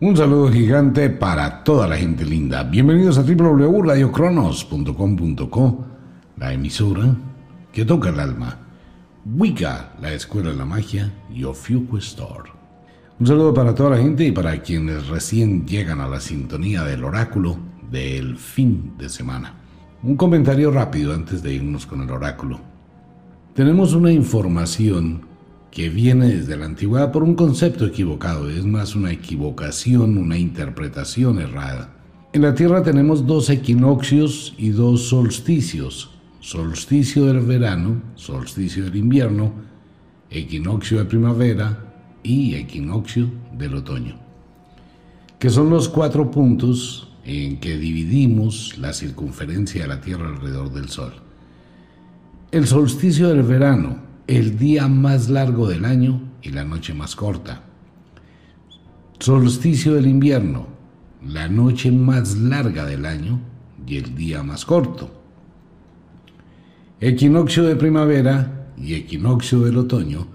Un saludo gigante para toda la gente linda. Bienvenidos a www.radiocronos.com.co, la emisora que toca el alma. Wicca, la escuela de la magia y Ofiuco Store. Un saludo para toda la gente y para quienes recién llegan a la sintonía del oráculo del fin de semana. Un comentario rápido antes de irnos con el oráculo. Tenemos una información que viene desde la antigüedad por un concepto equivocado, es más una equivocación, una interpretación errada. En la Tierra tenemos dos equinoccios y dos solsticios, solsticio del verano, solsticio del invierno, equinoccio de primavera y equinoccio del otoño, que son los cuatro puntos en que dividimos la circunferencia de la Tierra alrededor del Sol. El solsticio del verano, el día más largo del año y la noche más corta. Solsticio del invierno, la noche más larga del año y el día más corto. Equinoccio de primavera y equinoccio del otoño,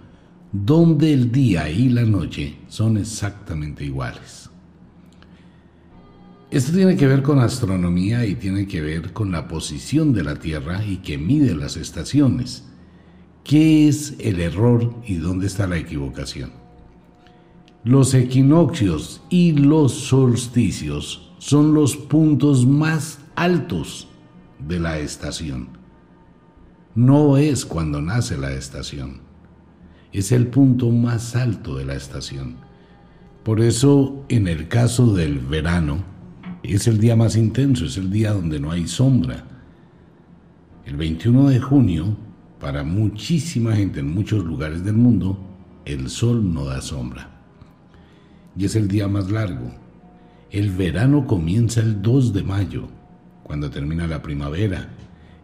donde el día y la noche son exactamente iguales. Esto tiene que ver con astronomía y tiene que ver con la posición de la Tierra y que mide las estaciones. ¿Qué es el error y dónde está la equivocación? Los equinoccios y los solsticios son los puntos más altos de la estación. No es cuando nace la estación, es el punto más alto de la estación. Por eso, en el caso del verano, es el día más intenso, es el día donde no hay sombra. El 21 de junio para muchísima gente en muchos lugares del mundo, el sol no da sombra. Y es el día más largo. El verano comienza el 2 de mayo, cuando termina la primavera,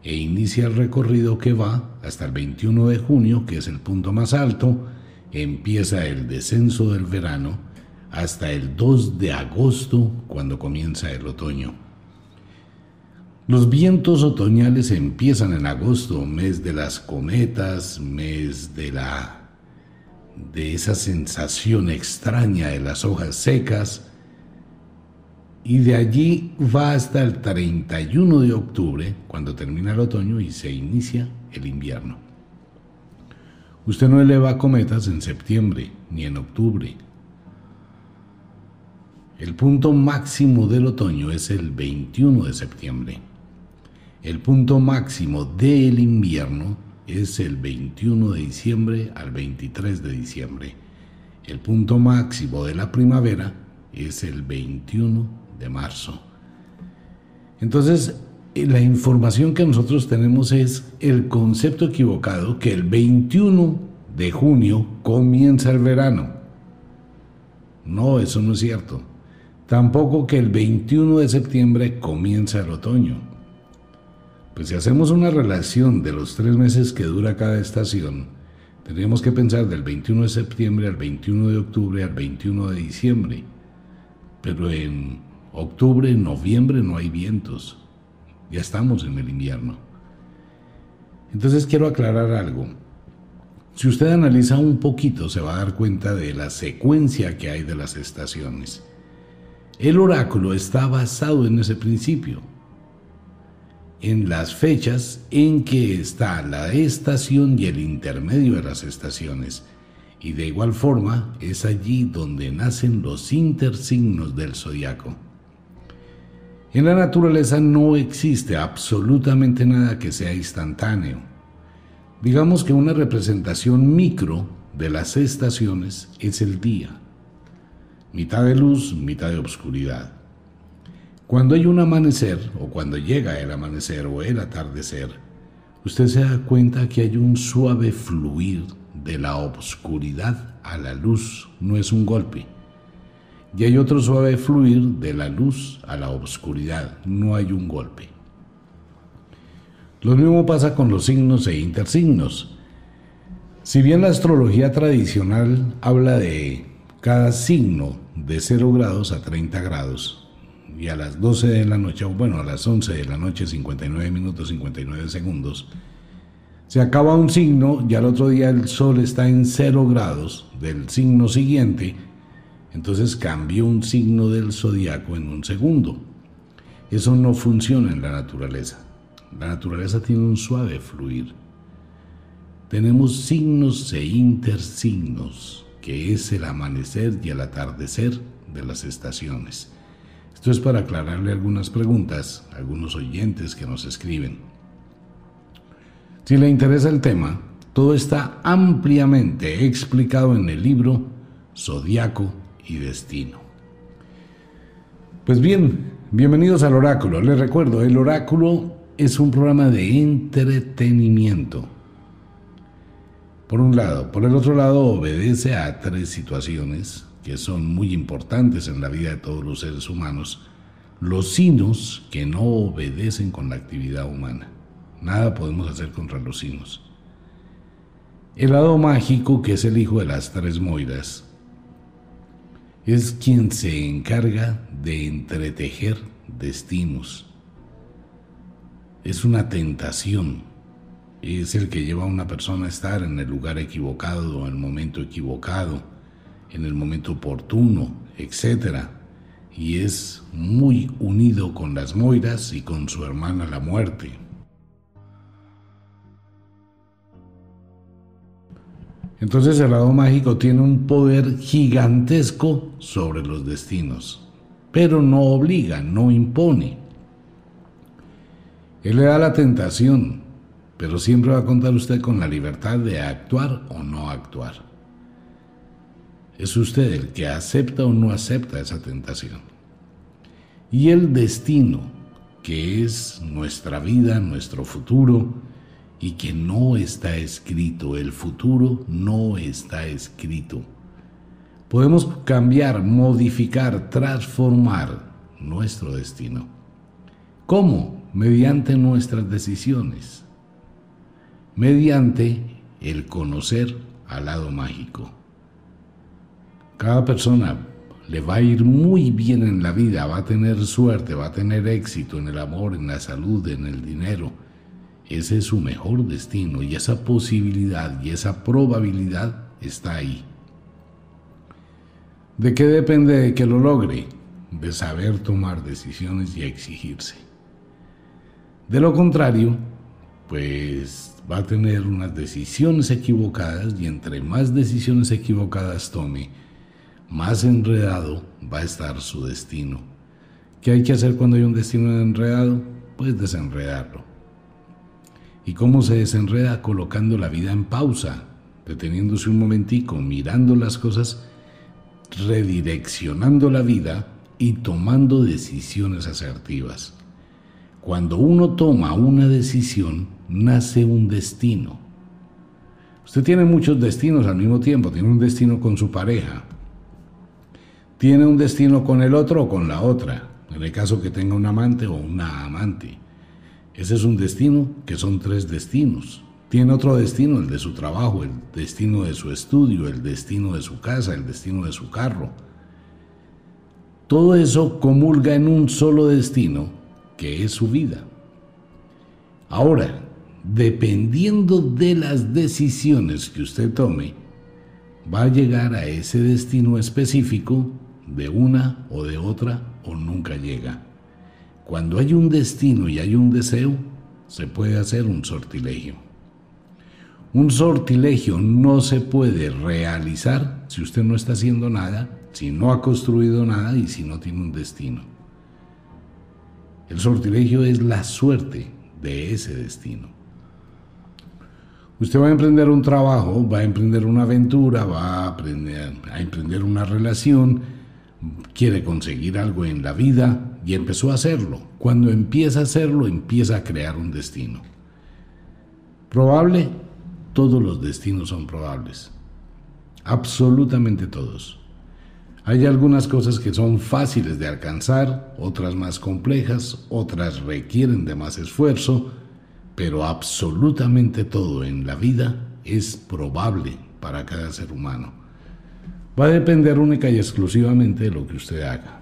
e inicia el recorrido que va hasta el 21 de junio, que es el punto más alto, empieza el descenso del verano, hasta el 2 de agosto, cuando comienza el otoño. Los vientos otoñales empiezan en agosto, mes de las cometas, mes de la de esa sensación extraña de las hojas secas y de allí va hasta el 31 de octubre, cuando termina el otoño y se inicia el invierno. Usted no eleva cometas en septiembre ni en octubre. El punto máximo del otoño es el 21 de septiembre. El punto máximo del invierno es el 21 de diciembre al 23 de diciembre. El punto máximo de la primavera es el 21 de marzo. Entonces, eh, la información que nosotros tenemos es el concepto equivocado que el 21 de junio comienza el verano. No, eso no es cierto. Tampoco que el 21 de septiembre comienza el otoño. Pues si hacemos una relación de los tres meses que dura cada estación, tendríamos que pensar del 21 de septiembre al 21 de octubre al 21 de diciembre. Pero en octubre, noviembre no hay vientos. Ya estamos en el invierno. Entonces quiero aclarar algo. Si usted analiza un poquito se va a dar cuenta de la secuencia que hay de las estaciones. El oráculo está basado en ese principio en las fechas en que está la estación y el intermedio de las estaciones. Y de igual forma es allí donde nacen los intersignos del zodiaco. En la naturaleza no existe absolutamente nada que sea instantáneo. Digamos que una representación micro de las estaciones es el día. Mitad de luz, mitad de oscuridad. Cuando hay un amanecer, o cuando llega el amanecer o el atardecer, usted se da cuenta que hay un suave fluir de la oscuridad a la luz, no es un golpe. Y hay otro suave fluir de la luz a la oscuridad, no hay un golpe. Lo mismo pasa con los signos e intersignos. Si bien la astrología tradicional habla de cada signo de 0 grados a 30 grados, y a las 12 de la noche, bueno, a las 11 de la noche, 59 minutos 59 segundos, se acaba un signo y al otro día el sol está en 0 grados del signo siguiente entonces cambió un signo del zodiaco en un segundo. Eso no funciona en la naturaleza. La naturaleza tiene un suave fluir. Tenemos signos e intersignos, que es el amanecer y el atardecer de las estaciones. Esto es para aclararle algunas preguntas a algunos oyentes que nos escriben. Si le interesa el tema, todo está ampliamente explicado en el libro Zodiaco y Destino. Pues bien, bienvenidos al oráculo. Les recuerdo, el oráculo es un programa de entretenimiento. Por un lado, por el otro lado obedece a tres situaciones que son muy importantes en la vida de todos los seres humanos, los sinos que no obedecen con la actividad humana. Nada podemos hacer contra los sinos. El lado mágico, que es el hijo de las tres moiras, es quien se encarga de entretejer destinos. Es una tentación. Es el que lleva a una persona a estar en el lugar equivocado, en el momento equivocado, en el momento oportuno, etc. Y es muy unido con las moiras y con su hermana la muerte. Entonces el lado mágico tiene un poder gigantesco sobre los destinos, pero no obliga, no impone. Él le da la tentación, pero siempre va a contar usted con la libertad de actuar o no actuar. Es usted el que acepta o no acepta esa tentación. Y el destino, que es nuestra vida, nuestro futuro, y que no está escrito, el futuro no está escrito. Podemos cambiar, modificar, transformar nuestro destino. ¿Cómo? Mediante nuestras decisiones, mediante el conocer al lado mágico. Cada persona le va a ir muy bien en la vida, va a tener suerte, va a tener éxito en el amor, en la salud, en el dinero, ese es su mejor destino y esa posibilidad y esa probabilidad está ahí. ¿De qué depende de que lo logre? De saber tomar decisiones y exigirse. De lo contrario, pues va a tener unas decisiones equivocadas y entre más decisiones equivocadas tome, más enredado va a estar su destino. ¿Qué hay que hacer cuando hay un destino enredado? Pues desenredarlo. ¿Y cómo se desenreda colocando la vida en pausa, deteniéndose un momentico, mirando las cosas, redireccionando la vida y tomando decisiones asertivas? Cuando uno toma una decisión, nace un destino. Usted tiene muchos destinos al mismo tiempo, tiene un destino con su pareja, tiene un destino con el otro o con la otra, en el caso que tenga un amante o una amante ese es un destino que son tres destinos. Tiene otro destino, el de su trabajo, el destino de su estudio, el destino de su casa, el destino de su carro. Todo eso comulga en un solo destino, que es su vida. Ahora, dependiendo de las decisiones que usted tome, va a llegar a ese destino específico de una o de otra o nunca llega. Cuando hay un destino y hay un deseo, se puede hacer un sortilegio. Un sortilegio no se puede realizar si usted no está haciendo nada, si no ha construido nada y si no tiene un destino. El sortilegio es la suerte de ese destino. Usted va a emprender un trabajo, va a emprender una aventura, va a, aprender, a emprender una relación, quiere conseguir algo en la vida, y empezó a hacerlo. Cuando empieza a hacerlo, empieza a crear un destino. Probable, todos los destinos son probables. Absolutamente todos. Hay algunas cosas que son fáciles de alcanzar, otras más complejas, otras requieren de más esfuerzo, pero absolutamente todo en la vida es probable para cada ser humano. Va a depender única y exclusivamente de lo que usted haga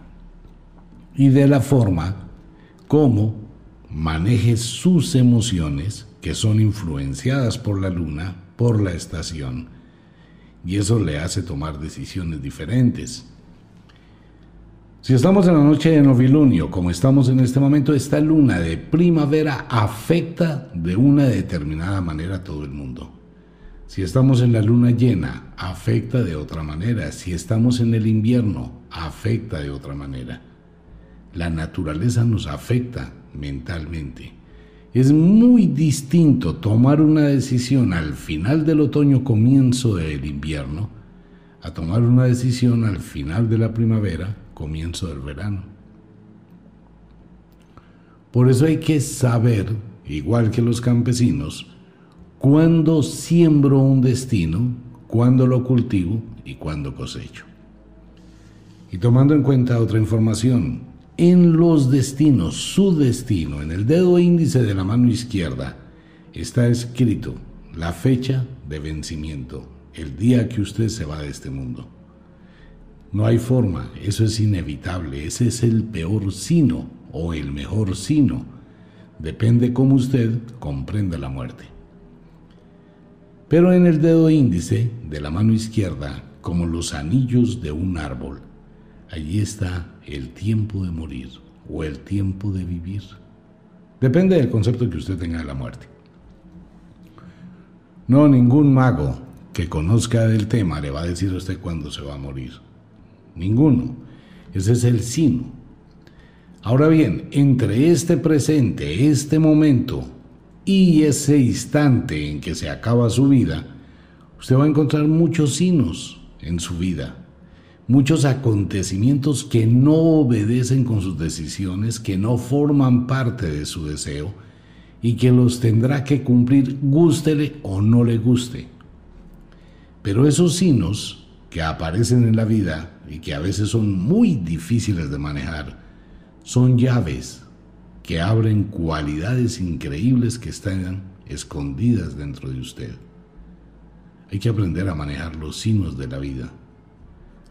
y de la forma como maneje sus emociones que son influenciadas por la luna, por la estación. Y eso le hace tomar decisiones diferentes. Si estamos en la noche de novilunio, como estamos en este momento, esta luna de primavera afecta de una determinada manera a todo el mundo. Si estamos en la luna llena, afecta de otra manera. Si estamos en el invierno, afecta de otra manera. La naturaleza nos afecta mentalmente. Es muy distinto tomar una decisión al final del otoño, comienzo del invierno, a tomar una decisión al final de la primavera, comienzo del verano. Por eso hay que saber, igual que los campesinos, cuándo siembro un destino, cuándo lo cultivo y cuándo cosecho. Y tomando en cuenta otra información, en los destinos, su destino, en el dedo índice de la mano izquierda, está escrito la fecha de vencimiento, el día que usted se va de este mundo. No hay forma, eso es inevitable, ese es el peor sino o el mejor sino. Depende cómo usted comprenda la muerte. Pero en el dedo índice de la mano izquierda, como los anillos de un árbol, allí está el tiempo de morir o el tiempo de vivir. Depende del concepto que usted tenga de la muerte. No, ningún mago que conozca del tema le va a decir a usted cuándo se va a morir ninguno. Ese es el sino. Ahora bien, entre este presente, este momento y ese instante en que se acaba su vida, usted va a encontrar muchos sinos en su vida, muchos acontecimientos que no obedecen con sus decisiones, que no forman parte de su deseo y que los tendrá que cumplir, gústele o no le guste. Pero esos sinos que aparecen en la vida y que a veces son muy difíciles de manejar, son llaves que abren cualidades increíbles que están escondidas dentro de usted. Hay que aprender a manejar los signos de la vida.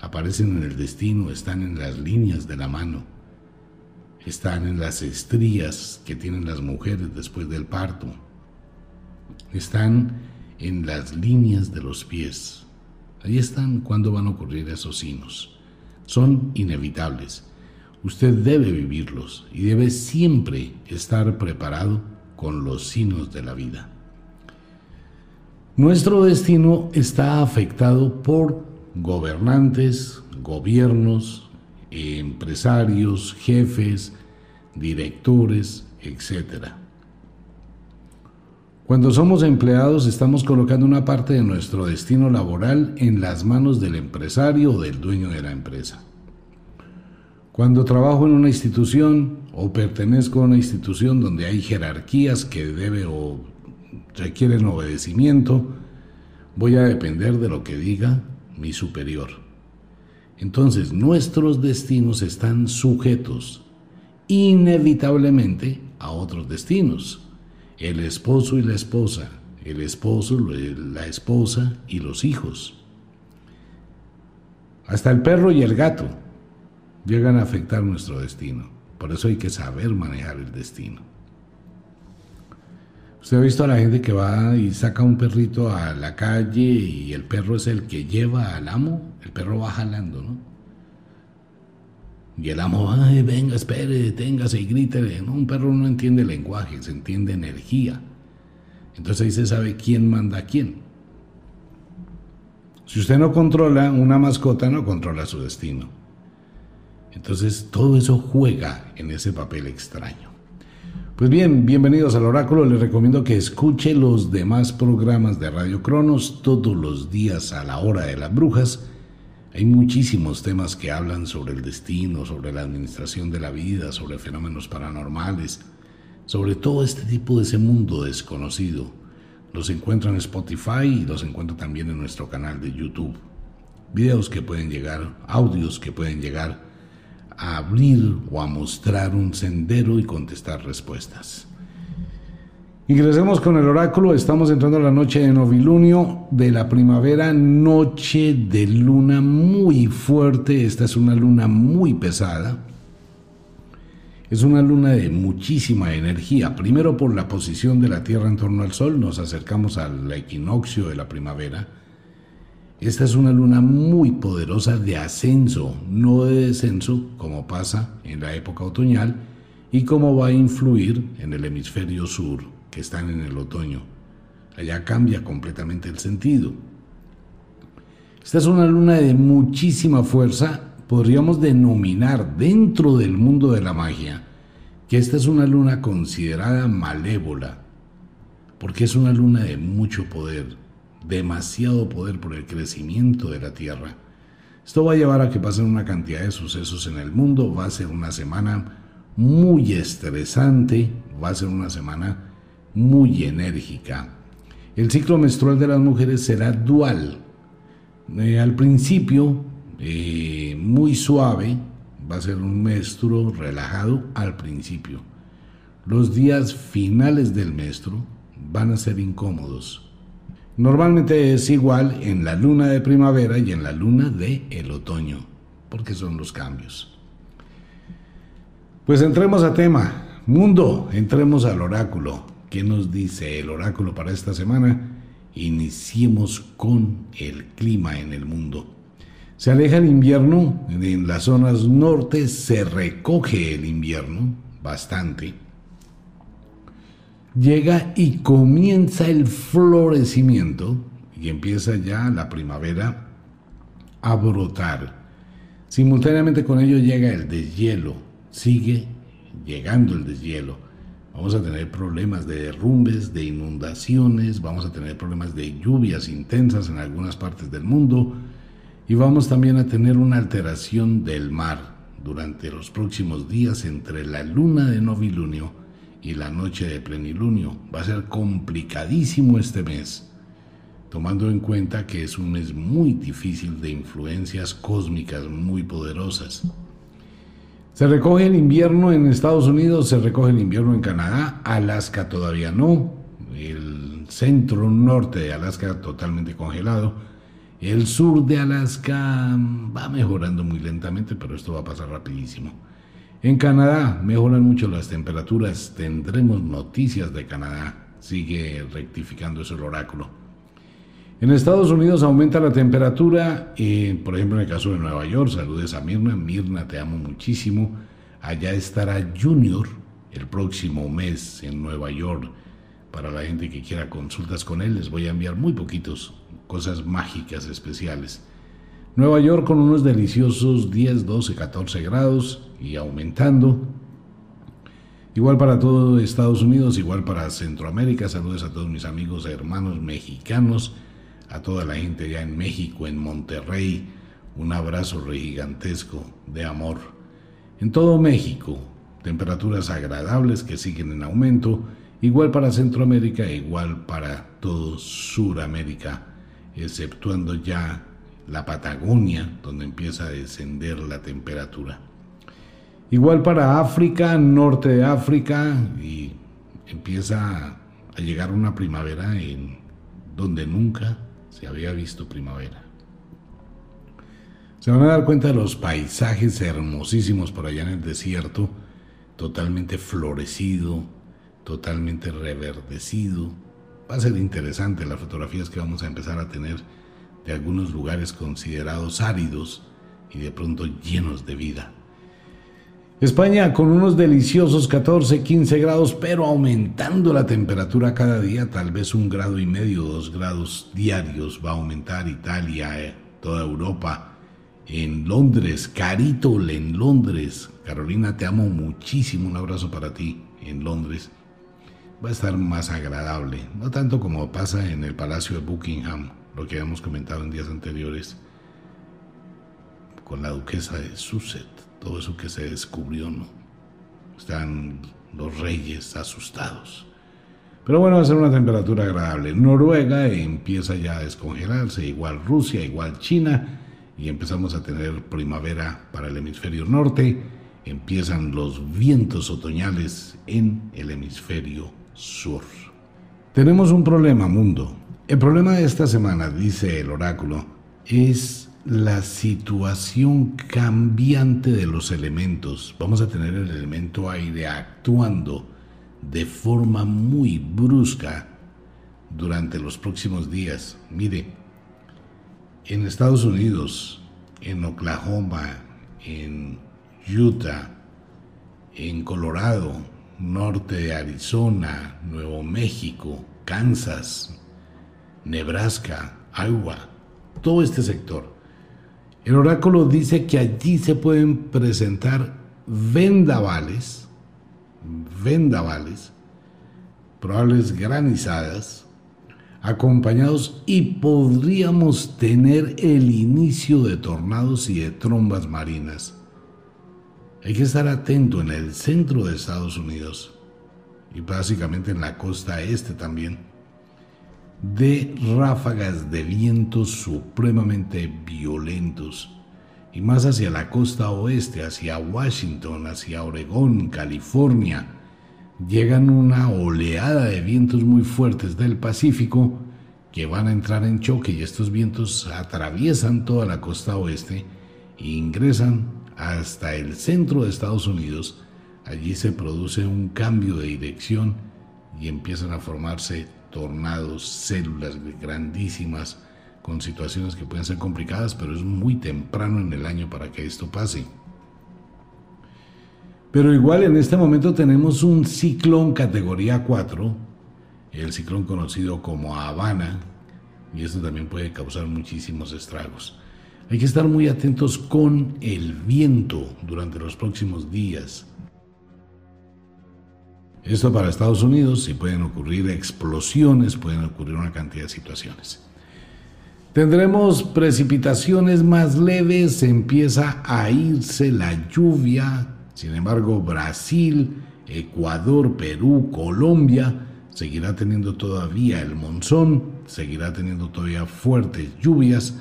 Aparecen en el destino, están en las líneas de la mano, están en las estrías que tienen las mujeres después del parto, están en las líneas de los pies, Ahí están cuando van a ocurrir esos signos. Son inevitables. Usted debe vivirlos y debe siempre estar preparado con los signos de la vida. Nuestro destino está afectado por gobernantes, gobiernos, empresarios, jefes, directores, etcétera. Cuando somos empleados estamos colocando una parte de nuestro destino laboral en las manos del empresario o del dueño de la empresa. Cuando trabajo en una institución o pertenezco a una institución donde hay jerarquías que debe o requieren obedecimiento, voy a depender de lo que diga mi superior. Entonces nuestros destinos están sujetos inevitablemente a otros destinos el esposo y la esposa, el esposo, la esposa y los hijos. Hasta el perro y el gato llegan a afectar nuestro destino. Por eso hay que saber manejar el destino. Usted ha visto a la gente que va y saca un perrito a la calle y el perro es el que lleva al amo, el perro va jalando, ¿no? Y el amo, ay, venga, espere, deténgase y grite. No, un perro no entiende lenguaje, se entiende energía. Entonces ahí se sabe quién manda a quién. Si usted no controla una mascota, no controla su destino. Entonces todo eso juega en ese papel extraño. Pues bien, bienvenidos al oráculo. Les recomiendo que escuche los demás programas de Radio Cronos todos los días a la hora de las brujas hay muchísimos temas que hablan sobre el destino, sobre la administración de la vida, sobre fenómenos paranormales, sobre todo este tipo de ese mundo desconocido. Los encuentro en Spotify y los encuentro también en nuestro canal de YouTube. Videos que pueden llegar, audios que pueden llegar a abrir o a mostrar un sendero y contestar respuestas. Ingresemos con el oráculo, estamos entrando a la noche de novilunio de la primavera, noche de luna muy fuerte, esta es una luna muy pesada, es una luna de muchísima energía, primero por la posición de la Tierra en torno al Sol, nos acercamos al equinoccio de la primavera, Esta es una luna muy poderosa de ascenso, no de descenso, como pasa en la época otoñal, y cómo va a influir en el hemisferio sur, que están en el otoño. Allá cambia completamente el sentido. Esta es una luna de muchísima fuerza, podríamos denominar dentro del mundo de la magia que esta es una luna considerada malévola, porque es una luna de mucho poder, demasiado poder por el crecimiento de la Tierra. Esto va a llevar a que pasen una cantidad de sucesos en el mundo, va a ser una semana muy estresante, va a ser una semana muy enérgica. El ciclo menstrual de las mujeres será dual. Eh, al principio, eh, muy suave, va a ser un menstruo relajado al principio. Los días finales del menstruo van a ser incómodos. Normalmente es igual en la luna de primavera y en la luna de el otoño, porque son los cambios. Pues entremos a tema. Mundo, entremos al oráculo. ¿Qué nos dice el oráculo para esta semana? Iniciemos con el clima en el mundo. Se aleja el invierno, en las zonas norte se recoge el invierno bastante llega y comienza el florecimiento y empieza ya la primavera a brotar. Simultáneamente con ello llega el deshielo, sigue llegando el deshielo. Vamos a tener problemas de derrumbes, de inundaciones, vamos a tener problemas de lluvias intensas en algunas partes del mundo y vamos también a tener una alteración del mar durante los próximos días entre la luna de novilunio y la noche de plenilunio. Va a ser complicadísimo este mes, tomando en cuenta que es un mes muy difícil de influencias cósmicas muy poderosas. Se recoge el invierno en Estados Unidos, se recoge el invierno en Canadá, Alaska todavía no, el centro norte de Alaska totalmente congelado, el sur de Alaska va mejorando muy lentamente, pero esto va a pasar rapidísimo. En Canadá mejoran mucho las temperaturas, tendremos noticias de Canadá, sigue rectificando eso el oráculo. En Estados Unidos aumenta la temperatura, eh, por ejemplo en el caso de Nueva York, saludes a Mirna, Mirna te amo muchísimo, allá estará Junior el próximo mes en Nueva York. Para la gente que quiera consultas con él, les voy a enviar muy poquitos, cosas mágicas especiales. Nueva York con unos deliciosos 10, 12, 14 grados y aumentando. Igual para todo Estados Unidos, igual para Centroamérica. Saludos a todos mis amigos, hermanos mexicanos, a toda la gente ya en México, en Monterrey. Un abrazo gigantesco de amor. En todo México, temperaturas agradables que siguen en aumento. Igual para Centroamérica, igual para todo Suramérica, exceptuando ya la Patagonia, donde empieza a descender la temperatura. Igual para África, norte de África, y empieza a llegar una primavera en donde nunca se había visto primavera. Se van a dar cuenta de los paisajes hermosísimos por allá en el desierto, totalmente florecido, totalmente reverdecido. Va a ser interesante las fotografías que vamos a empezar a tener de algunos lugares considerados áridos y de pronto llenos de vida. España con unos deliciosos 14, 15 grados, pero aumentando la temperatura cada día, tal vez un grado y medio, dos grados diarios va a aumentar Italia, eh, toda Europa. En Londres, Carito en Londres. Carolina, te amo muchísimo, un abrazo para ti en Londres. Va a estar más agradable, no tanto como pasa en el Palacio de Buckingham, lo que habíamos comentado en días anteriores con la duquesa de Sussex, todo eso que se descubrió, ¿no? Están los reyes asustados. Pero bueno, va a ser una temperatura agradable. Noruega empieza ya a descongelarse, igual Rusia, igual China, y empezamos a tener primavera para el hemisferio norte. Empiezan los vientos otoñales en el hemisferio sur. Tenemos un problema, mundo. El problema de esta semana, dice el oráculo, es la situación cambiante de los elementos. Vamos a tener el elemento aire actuando de forma muy brusca durante los próximos días. Mire, En Estados Unidos, en Oklahoma, en Utah, en Colorado, norte de Arizona, Nuevo México, Kansas, Nebraska, Iowa, todo este sector. El oráculo dice que allí se pueden presentar vendavales, vendavales, probables granizadas, acompañados y podríamos tener el inicio de tornados y de trombas marinas. Hay que estar atento en el centro de Estados Unidos y básicamente en la costa este también de ráfagas de vientos supremamente violentos y más hacia la costa oeste, hacia Washington, hacia Oregón, California, llegan una oleada de vientos muy fuertes del Pacífico que van a entrar en choque y estos vientos atraviesan toda la costa oeste e ingresan hasta el centro de Estados Unidos. Allí se produce un cambio de dirección y empiezan a formarse tornados, células grandísimas, con situaciones que pueden ser complicadas, pero es muy temprano en el año para que esto pase. Pero igual en este momento tenemos un ciclón categoría 4, el ciclón conocido como Habana, y esto también puede causar muchísimos estragos. Hay que estar muy atentos con el viento durante los próximos días. Esto para Estados Unidos, si pueden ocurrir explosiones, pueden ocurrir una cantidad de situaciones. Tendremos precipitaciones más leves, empieza a irse la lluvia, sin embargo Brasil, Ecuador, Perú, Colombia seguirá teniendo todavía el monzón, seguirá teniendo todavía fuertes lluvias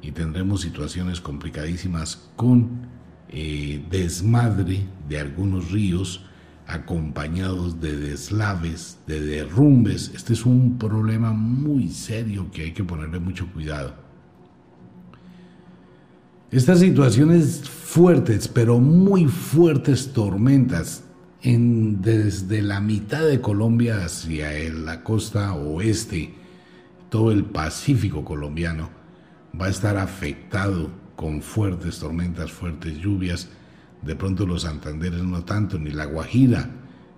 y tendremos situaciones complicadísimas con eh, desmadre de algunos ríos acompañados de deslaves, de derrumbes. Este es un problema muy serio que hay que ponerle mucho cuidado. Estas situaciones fuertes, pero muy fuertes tormentas, en, desde la mitad de Colombia hacia la costa oeste, todo el Pacífico colombiano, va a estar afectado con fuertes tormentas, fuertes lluvias, de pronto los Santanderes no tanto, ni la Guajira,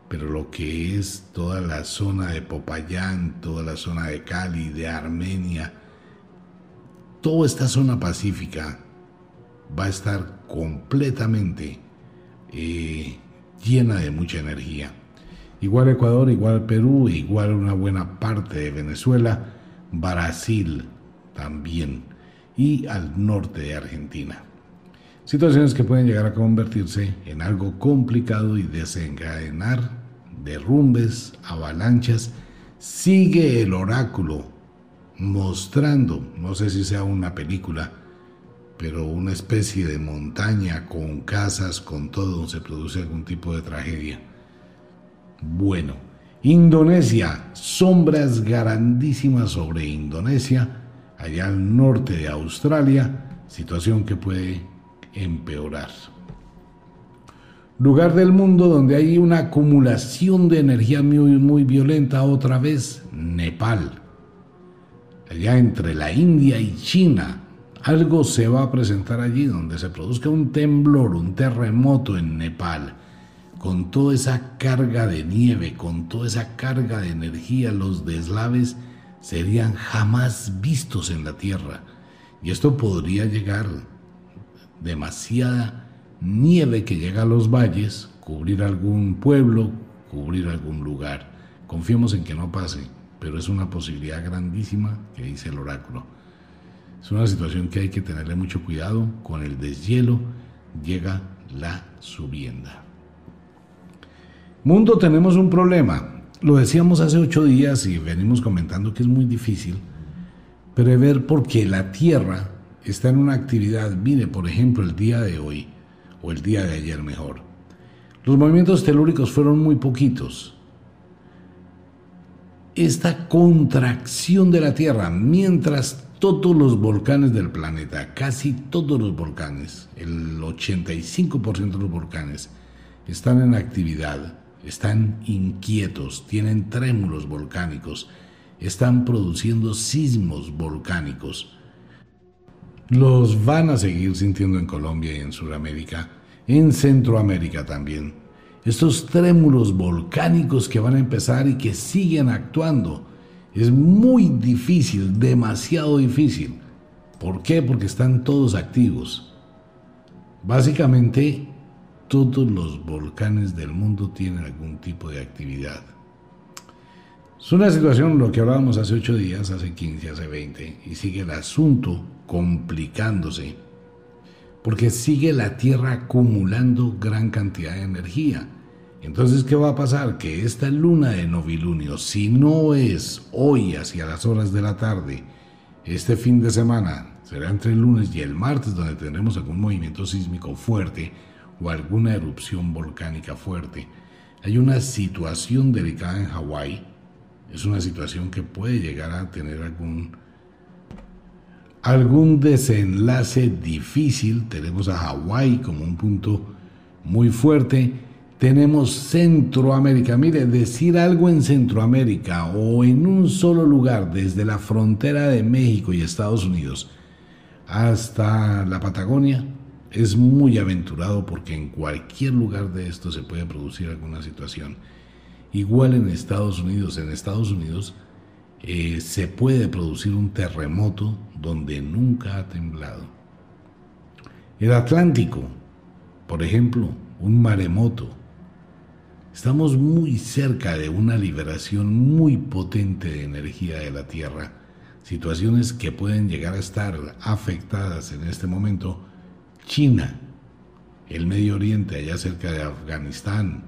pero lo que es toda la zona de Popayán, toda la zona de Cali, de Armenia, toda esta zona pacífica va a estar completamente eh, llena de mucha energía. Igual Ecuador, igual Perú, igual una buena parte de Venezuela, Brasil también y al norte de Argentina. Situaciones que pueden llegar a convertirse en algo complicado y desencadenar derrumbes, avalanchas. Sigue el oráculo mostrando, no sé si sea una película, pero una especie de montaña con casas, con todo, donde se produce algún tipo de tragedia. Bueno, Indonesia, sombras grandísimas sobre Indonesia, allá al norte de Australia, situación que puede empeorar. Lugar del mundo donde hay una acumulación de energía muy, muy violenta otra vez, Nepal. Allá entre la India y China, algo se va a presentar allí donde se produzca un temblor, un terremoto en Nepal, con toda esa carga de nieve, con toda esa carga de energía, los deslaves serían jamás vistos en la Tierra. Y esto podría llegar demasiada nieve que llega a los valles, cubrir algún pueblo, cubrir algún lugar. Confiemos en que no pase, pero es una posibilidad grandísima que dice el oráculo. Es una situación que hay que tenerle mucho cuidado. Con el deshielo llega la subienda. Mundo, tenemos un problema. Lo decíamos hace ocho días y venimos comentando que es muy difícil prever porque la Tierra está en una actividad, mire, por ejemplo, el día de hoy, o el día de ayer mejor, los movimientos telúricos fueron muy poquitos. Esta contracción de la Tierra, mientras todos los volcanes del planeta, casi todos los volcanes, el 85% de los volcanes, están en actividad, están inquietos, tienen trémulos volcánicos, están produciendo sismos volcánicos los van a seguir sintiendo en Colombia y en Sudamérica, en Centroamérica también. Estos trémulos volcánicos que van a empezar y que siguen actuando. Es muy difícil, demasiado difícil. ¿Por qué? Porque están todos activos. Básicamente, todos los volcanes del mundo tienen algún tipo de actividad. Es una situación, lo que hablábamos hace 8 días, hace 15, hace 20, y sigue el asunto complicándose, porque sigue la Tierra acumulando gran cantidad de energía. Entonces, ¿qué va a pasar? Que esta luna de novilunio, si no es hoy hacia las horas de la tarde, este fin de semana, será entre el lunes y el martes donde tendremos algún movimiento sísmico fuerte o alguna erupción volcánica fuerte. Hay una situación delicada en Hawái es una situación que puede llegar a tener algún, algún desenlace difícil. Tenemos a Hawái como un punto muy fuerte. Tenemos Centroamérica. Mire, decir algo en Centroamérica o en un solo lugar, desde la frontera de México y Estados Unidos hasta la Patagonia, es muy aventurado porque en cualquier lugar de esto se puede producir alguna situación. Igual en Estados Unidos, en Estados Unidos eh, se puede producir un terremoto donde nunca ha temblado. El Atlántico, por ejemplo, un maremoto. Estamos muy cerca de una liberación muy potente de energía de la Tierra, situaciones que pueden llegar a estar afectadas en este momento. China, el Medio Oriente, allá cerca de Afganistán,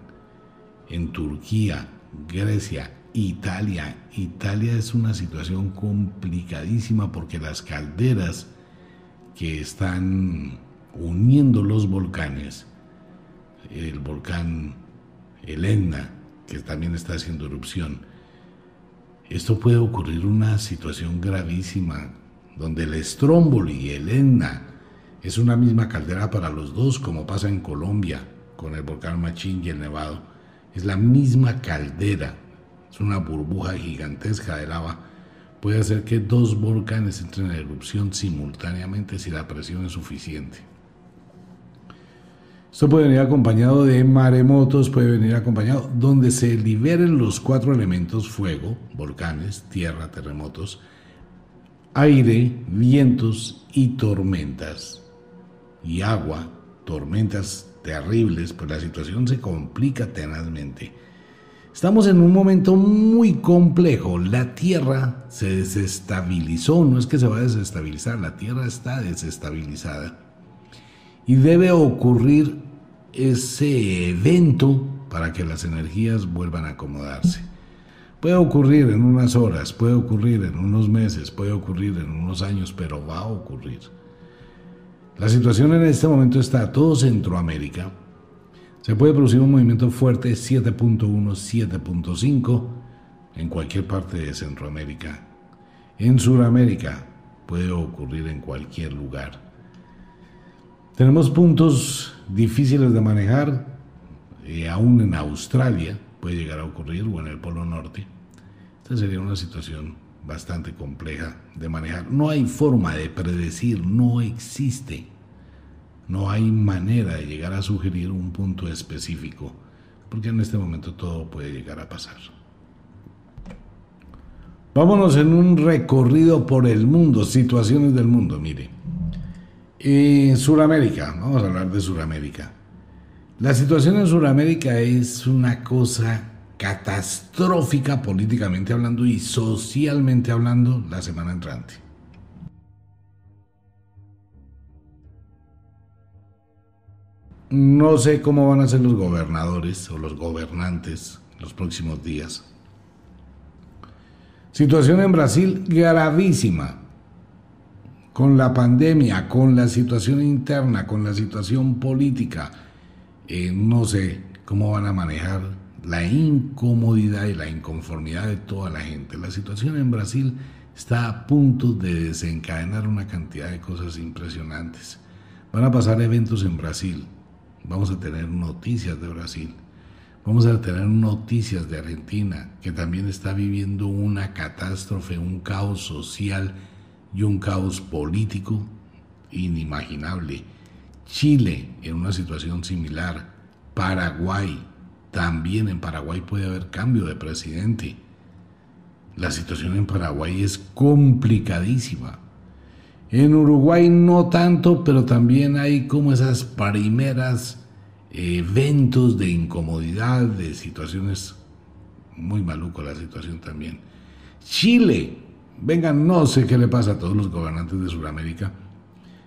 en Turquía, Grecia, Italia. Italia es una situación complicadísima porque las calderas que están uniendo los volcanes, el volcán el Etna, que también está haciendo erupción, esto puede ocurrir una situación gravísima donde el Stromboli y el Etna es una misma caldera para los dos, como pasa en Colombia con el volcán Machín y el Nevado es la misma caldera, es una burbuja gigantesca de lava. Puede hacer que dos volcanes entren en erupción simultáneamente si la presión es suficiente. Esto puede venir acompañado de maremotos, puede venir acompañado donde se liberen los cuatro elementos fuego, volcanes, tierra, terremotos, aire, vientos y tormentas. Y agua, tormentas terribles, pues la situación se complica tenazmente. Estamos en un momento muy complejo. La Tierra se desestabilizó, no es que se va a desestabilizar, la Tierra está desestabilizada. Y debe ocurrir ese evento para que las energías vuelvan a acomodarse. Puede ocurrir en unas horas, puede ocurrir en unos meses, puede ocurrir en unos años, pero va a ocurrir. La situación en este momento está todo Centroamérica. Se puede producir un movimiento fuerte 7.1, 7.5 en cualquier parte de Centroamérica. En Sudamérica puede ocurrir en cualquier lugar. Tenemos puntos difíciles de manejar, eh, aún en Australia puede llegar a ocurrir o en el Polo Norte. Esta sería una situación bastante compleja de manejar. No hay forma de predecir, no existe. No hay manera de llegar a sugerir un punto específico, porque en este momento todo puede llegar a pasar. Vámonos en un recorrido por el mundo, situaciones del mundo, mire. En Sudamérica, vamos a hablar de Sudamérica. La situación en Sudamérica es una cosa catastrófica políticamente hablando y socialmente hablando la semana entrante. No sé cómo van a ser los gobernadores o los gobernantes los próximos días. Situación en Brasil gravísima. Con la pandemia, con la situación interna, con la situación política. Eh, no sé cómo van a manejar la incomodidad y la inconformidad de toda la gente. La situación en Brasil está a punto de desencadenar una cantidad de cosas impresionantes. Van a pasar eventos en Brasil. Vamos a tener noticias de Brasil. Vamos a tener noticias de Argentina, que también está viviendo una catástrofe, un caos social y un caos político inimaginable. Chile en una situación similar. Paraguay, también en Paraguay puede haber cambio de presidente. La situación en Paraguay es complicadísima. En Uruguay no tanto, pero también hay como esas primeras eventos de incomodidad, de situaciones muy maluco la situación también. Chile, vengan, no sé qué le pasa a todos los gobernantes de Sudamérica,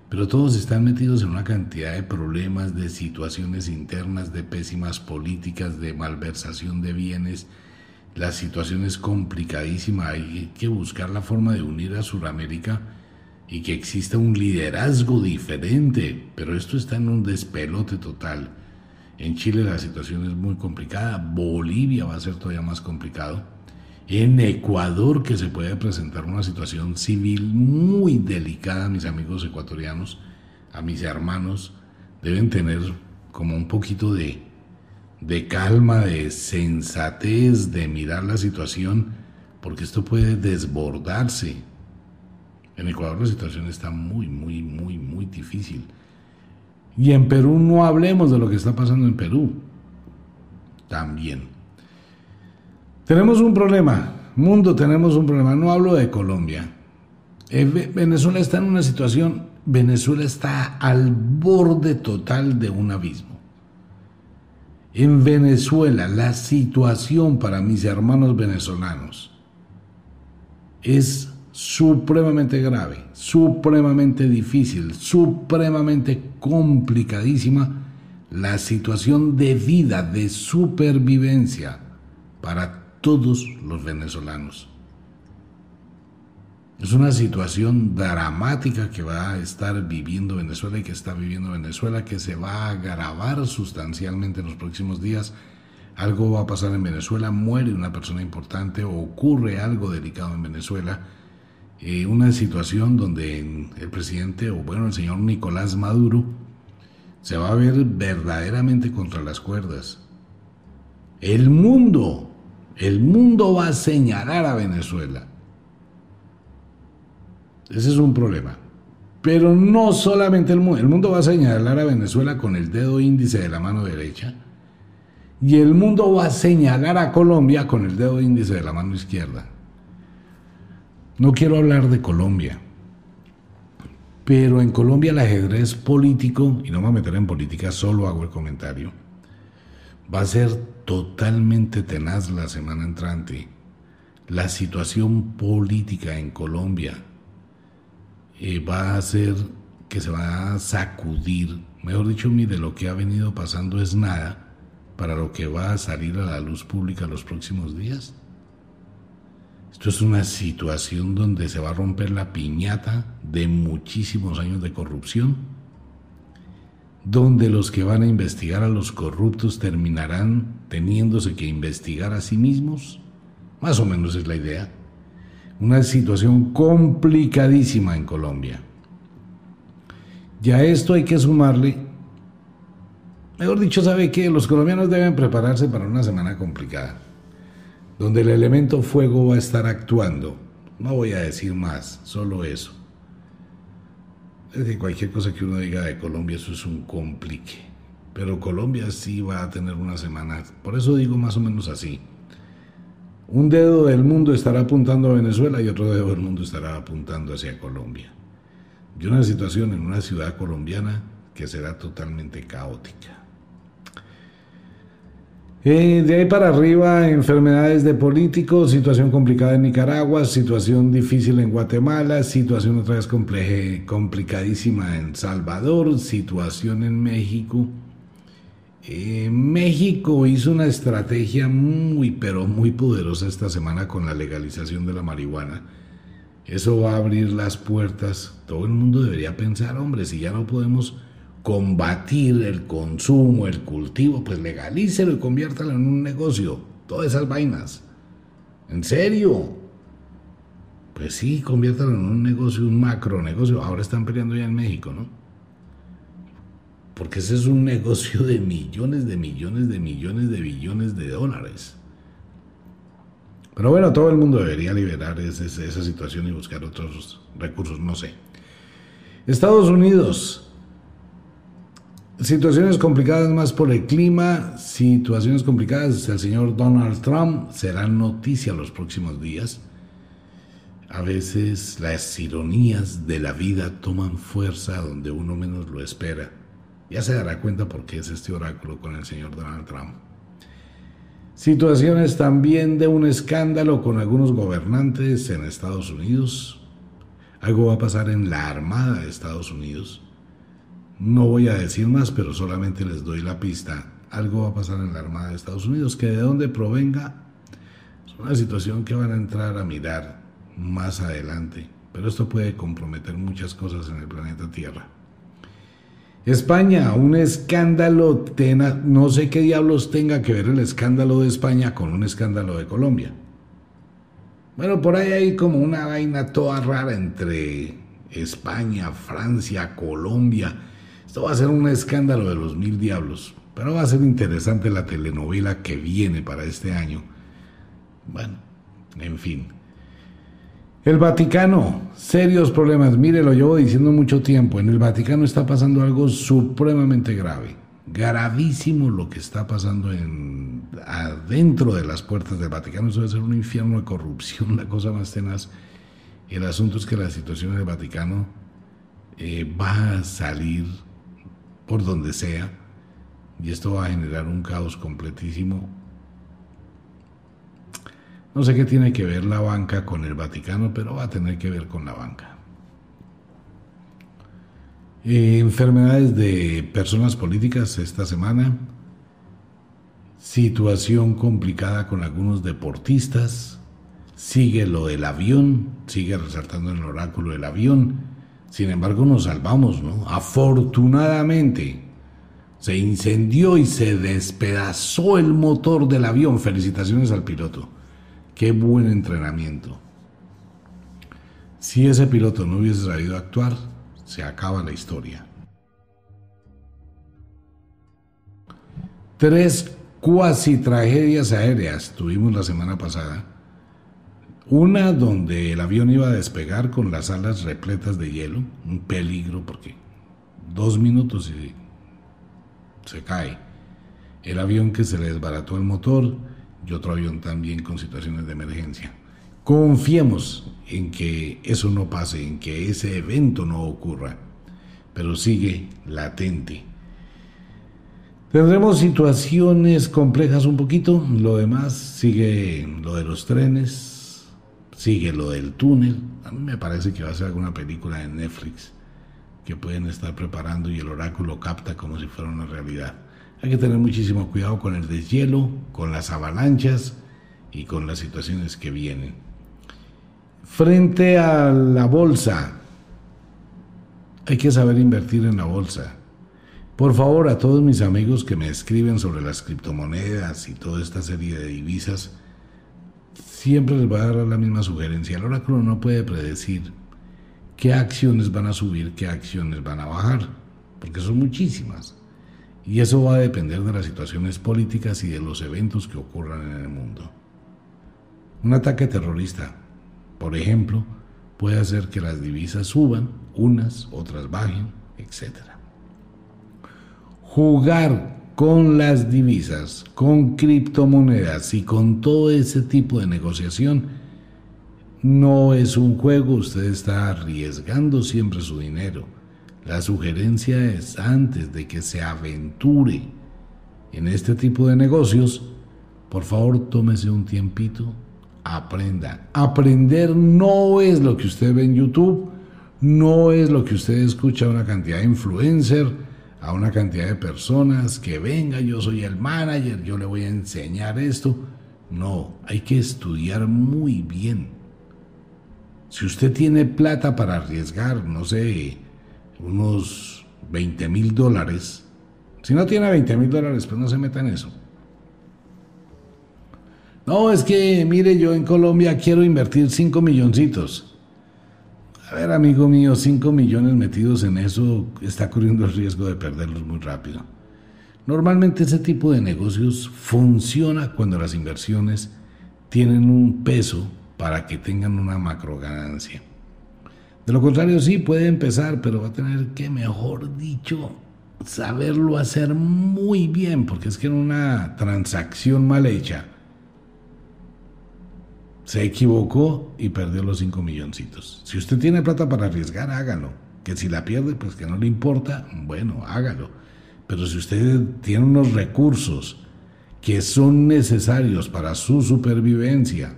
pero todos están metidos en una cantidad de problemas, de situaciones internas, de pésimas políticas, de malversación de bienes. La situación es complicadísima, hay que buscar la forma de unir a Sudamérica y que exista un liderazgo diferente, pero esto está en un despelote total. En Chile la situación es muy complicada, Bolivia va a ser todavía más complicado. En Ecuador que se puede presentar una situación civil muy delicada, mis amigos ecuatorianos, a mis hermanos, deben tener como un poquito de, de calma, de sensatez, de mirar la situación, porque esto puede desbordarse. En Ecuador la situación está muy, muy, muy, muy difícil. Y en Perú no hablemos de lo que está pasando en Perú. También. Tenemos un problema. Mundo, tenemos un problema. No hablo de Colombia. Eh, Venezuela está en una situación, Venezuela está al borde total de un abismo. En Venezuela la situación para mis hermanos venezolanos es supremamente grave, supremamente difícil, supremamente complicadísima la situación de vida, de supervivencia para todos los venezolanos. Es una situación dramática que va a estar viviendo Venezuela y que está viviendo Venezuela, que se va a agravar sustancialmente en los próximos días. Algo va a pasar en Venezuela, muere una persona importante ocurre algo delicado en Venezuela eh, una situación donde el presidente, o bueno, el señor Nicolás Maduro, se va a ver verdaderamente contra las cuerdas. El mundo, el mundo va a señalar a Venezuela. Ese es un problema. Pero no solamente el mundo, el mundo va a señalar a Venezuela con el dedo índice de la mano derecha y el mundo va a señalar a Colombia con el dedo índice de la mano izquierda. No quiero hablar de Colombia, pero en Colombia el ajedrez político, y no me voy a meter en política, solo hago el comentario, va a ser totalmente tenaz la semana entrante. La situación política en Colombia eh, va a ser que se va a sacudir, mejor dicho, de lo que ha venido pasando es nada para lo que va a salir a la luz pública los próximos días. Esto es una situación donde se va a romper la piñata de muchísimos años de corrupción, donde los que van a investigar a los corruptos terminarán teniéndose que investigar a sí mismos. Más o menos es la idea. Una situación complicadísima en Colombia. Y a esto hay que sumarle, mejor dicho, sabe que los colombianos deben prepararse para una semana complicada donde el elemento fuego va a estar actuando. No voy a decir más, solo eso. Es decir, cualquier cosa que uno diga de Colombia, eso es un complique. Pero Colombia sí va a tener una semana, por eso digo más o menos así. Un dedo del mundo estará apuntando a Venezuela y otro dedo del mundo estará apuntando hacia Colombia. Y una situación en una ciudad colombiana que será totalmente caótica. Eh, de ahí para arriba, enfermedades de políticos, situación complicada en Nicaragua, situación difícil en Guatemala, situación otra vez complicadísima en Salvador, situación en México. Eh, México hizo una estrategia muy, pero muy poderosa esta semana con la legalización de la marihuana. Eso va a abrir las puertas. Todo el mundo debería pensar, hombre, si ya no podemos combatir el consumo, el cultivo, pues legalícelo y conviértalo en un negocio. Todas esas vainas. ¿En serio? Pues sí, conviértalo en un negocio, un macro negocio. Ahora están peleando ya en México, ¿no? Porque ese es un negocio de millones, de millones, de millones, de billones de dólares. Pero bueno, todo el mundo debería liberar esa situación y buscar otros recursos, no sé. Estados Unidos. Situaciones complicadas más por el clima, situaciones complicadas. El señor Donald Trump será noticia los próximos días. A veces las ironías de la vida toman fuerza donde uno menos lo espera. Ya se dará cuenta por qué es este oráculo con el señor Donald Trump. Situaciones también de un escándalo con algunos gobernantes en Estados Unidos. Algo va a pasar en la Armada de Estados Unidos. No voy a decir más, pero solamente les doy la pista. Algo va a pasar en la Armada de Estados Unidos, que de dónde provenga es una situación que van a entrar a mirar más adelante. Pero esto puede comprometer muchas cosas en el planeta Tierra. España, un escándalo, no sé qué diablos tenga que ver el escándalo de España con un escándalo de Colombia. Bueno, por ahí hay como una vaina toda rara entre España, Francia, Colombia. Esto va a ser un escándalo de los mil diablos, pero va a ser interesante la telenovela que viene para este año. Bueno, en fin. El Vaticano, serios problemas. Mire, lo llevo diciendo mucho tiempo. En el Vaticano está pasando algo supremamente grave. Gravísimo lo que está pasando en, adentro de las puertas del Vaticano. Eso debe ser un infierno de corrupción, la cosa más tenaz. El asunto es que la situación en el Vaticano eh, va a salir por donde sea y esto va a generar un caos completísimo no sé qué tiene que ver la banca con el Vaticano, pero va a tener que ver con la banca. Eh, enfermedades de personas políticas esta semana. Situación complicada con algunos deportistas. Sigue lo del avión, sigue resaltando en el oráculo del avión. Sin embargo, nos salvamos, ¿no? Afortunadamente, se incendió y se despedazó el motor del avión. Felicitaciones al piloto. Qué buen entrenamiento. Si ese piloto no hubiese sabido actuar, se acaba la historia. Tres cuasi tragedias aéreas tuvimos la semana pasada. Una donde el avión iba a despegar con las alas repletas de hielo, un peligro porque dos minutos y se cae. El avión que se le desbarató el motor, y otro avión también con situaciones de emergencia. Confiemos en que eso no pase, en que ese evento no ocurra, pero sigue latente. Tendremos situaciones complejas un poquito, lo demás sigue lo de los trenes, sigue lo del túnel. A mí me parece que va a ser alguna película de Netflix que pueden estar preparando y el oráculo capta como si fuera una realidad. Hay que tener muchísimo cuidado con el deshielo, con las avalanchas y con las situaciones que vienen. Frente a la bolsa, hay que saber invertir en la bolsa. Por favor, a todos mis amigos que me escriben sobre las criptomonedas y toda esta serie de divisas, siempre les voy a dar la misma sugerencia. El oráculo no puede predecir qué acciones van a subir, qué acciones van a bajar, porque son muchísimas. Y eso va a depender de las situaciones políticas y de los eventos que ocurran en el mundo. Un ataque terrorista, por ejemplo, puede hacer que las divisas suban, unas, otras bajen, etc. Jugar con las divisas, con criptomonedas y con todo ese tipo de negociación no es un juego, usted está arriesgando siempre su dinero la sugerencia es, antes de que se aventure en este tipo de negocios, por favor tómese un tiempito, aprenda. Aprender no es lo que usted ve en YouTube, no es lo que usted escucha una cantidad de influencer, a una cantidad de personas que venga, yo soy el manager, yo le voy a enseñar esto. No, hay que estudiar muy bien. Si usted tiene plata para arriesgar, no sé, unos 20 mil dólares. Si no tiene 20 mil dólares, pues no se meta en eso. No, es que, mire, yo en Colombia quiero invertir 5 milloncitos. A ver, amigo mío, 5 millones metidos en eso está corriendo el riesgo de perderlos muy rápido. Normalmente ese tipo de negocios funciona cuando las inversiones tienen un peso para que tengan una macro ganancia. De lo contrario, sí puede empezar, pero va a tener que, mejor dicho, saberlo hacer muy bien, porque es que en una transacción mal hecha se equivocó y perdió los 5 milloncitos. Si usted tiene plata para arriesgar, hágalo. Que si la pierde, pues que no le importa, bueno, hágalo. Pero si usted tiene unos recursos que son necesarios para su supervivencia,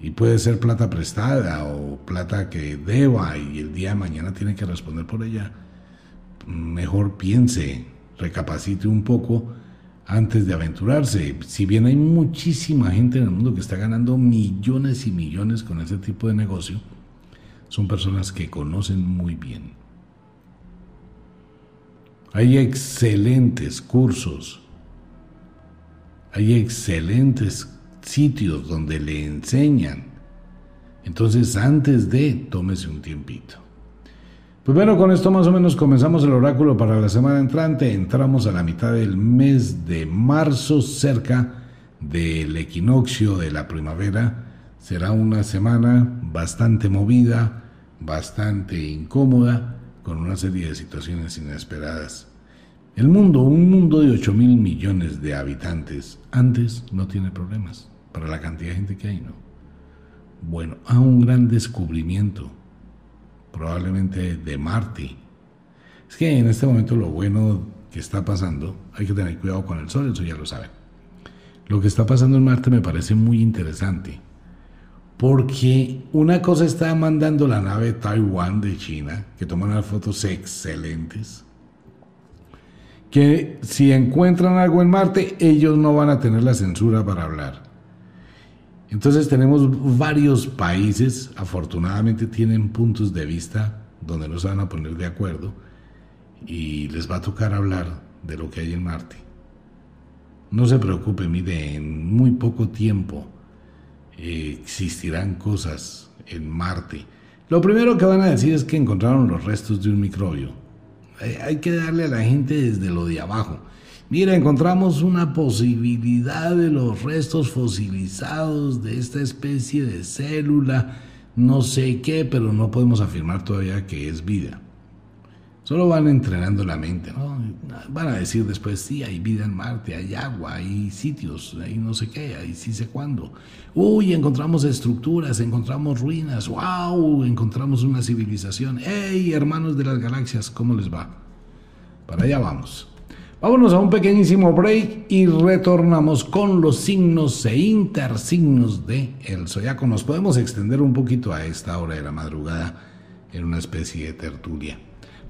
y puede ser plata prestada o plata que deba y el día de mañana tiene que responder por ella, mejor piense, recapacite un poco antes de aventurarse. Si bien hay muchísima gente en el mundo que está ganando millones y millones con ese tipo de negocio, son personas que conocen muy bien. Hay excelentes cursos, hay excelentes sitios donde le enseñan. Entonces, antes de, tómese un tiempito. Pues bueno, con esto más o menos comenzamos el oráculo para la semana entrante. Entramos a la mitad del mes de marzo, cerca del equinoccio de la primavera. Será una semana bastante movida, bastante incómoda, con una serie de situaciones inesperadas. El mundo, un mundo de 8 mil millones de habitantes, antes no tiene problemas para la cantidad de gente que hay, ¿no? Bueno, a un gran descubrimiento, probablemente de Marte. Es que en este momento lo bueno que está pasando, hay que tener cuidado con el Sol, eso ya lo saben. Lo que está pasando en Marte me parece muy interesante, porque una cosa está mandando la nave Taiwán de China, que toma unas fotos excelentes, que si encuentran algo en Marte, ellos no van a tener la censura para hablar. Entonces tenemos varios países, afortunadamente tienen puntos de vista donde no se van a poner de acuerdo y les va a tocar hablar de lo que hay en Marte. No se preocupe, mire, en muy poco tiempo eh, existirán cosas en Marte. Lo primero que van a decir es que encontraron los restos de un microbio hay que darle a la gente desde lo de abajo. Mira, encontramos una posibilidad de los restos fosilizados de esta especie de célula, no sé qué, pero no podemos afirmar todavía que es vida. Solo van entrenando la mente, ¿no? Van a decir después, sí, hay vida en Marte, hay agua, hay sitios, hay no sé qué, hay sí sé cuándo. Uy, encontramos estructuras, encontramos ruinas, wow, encontramos una civilización. ¡Hey, hermanos de las galaxias! ¿Cómo les va? Para allá vamos. Vámonos a un pequeñísimo break y retornamos con los signos e intersignos de el zodiaco. Nos podemos extender un poquito a esta hora de la madrugada en una especie de tertulia.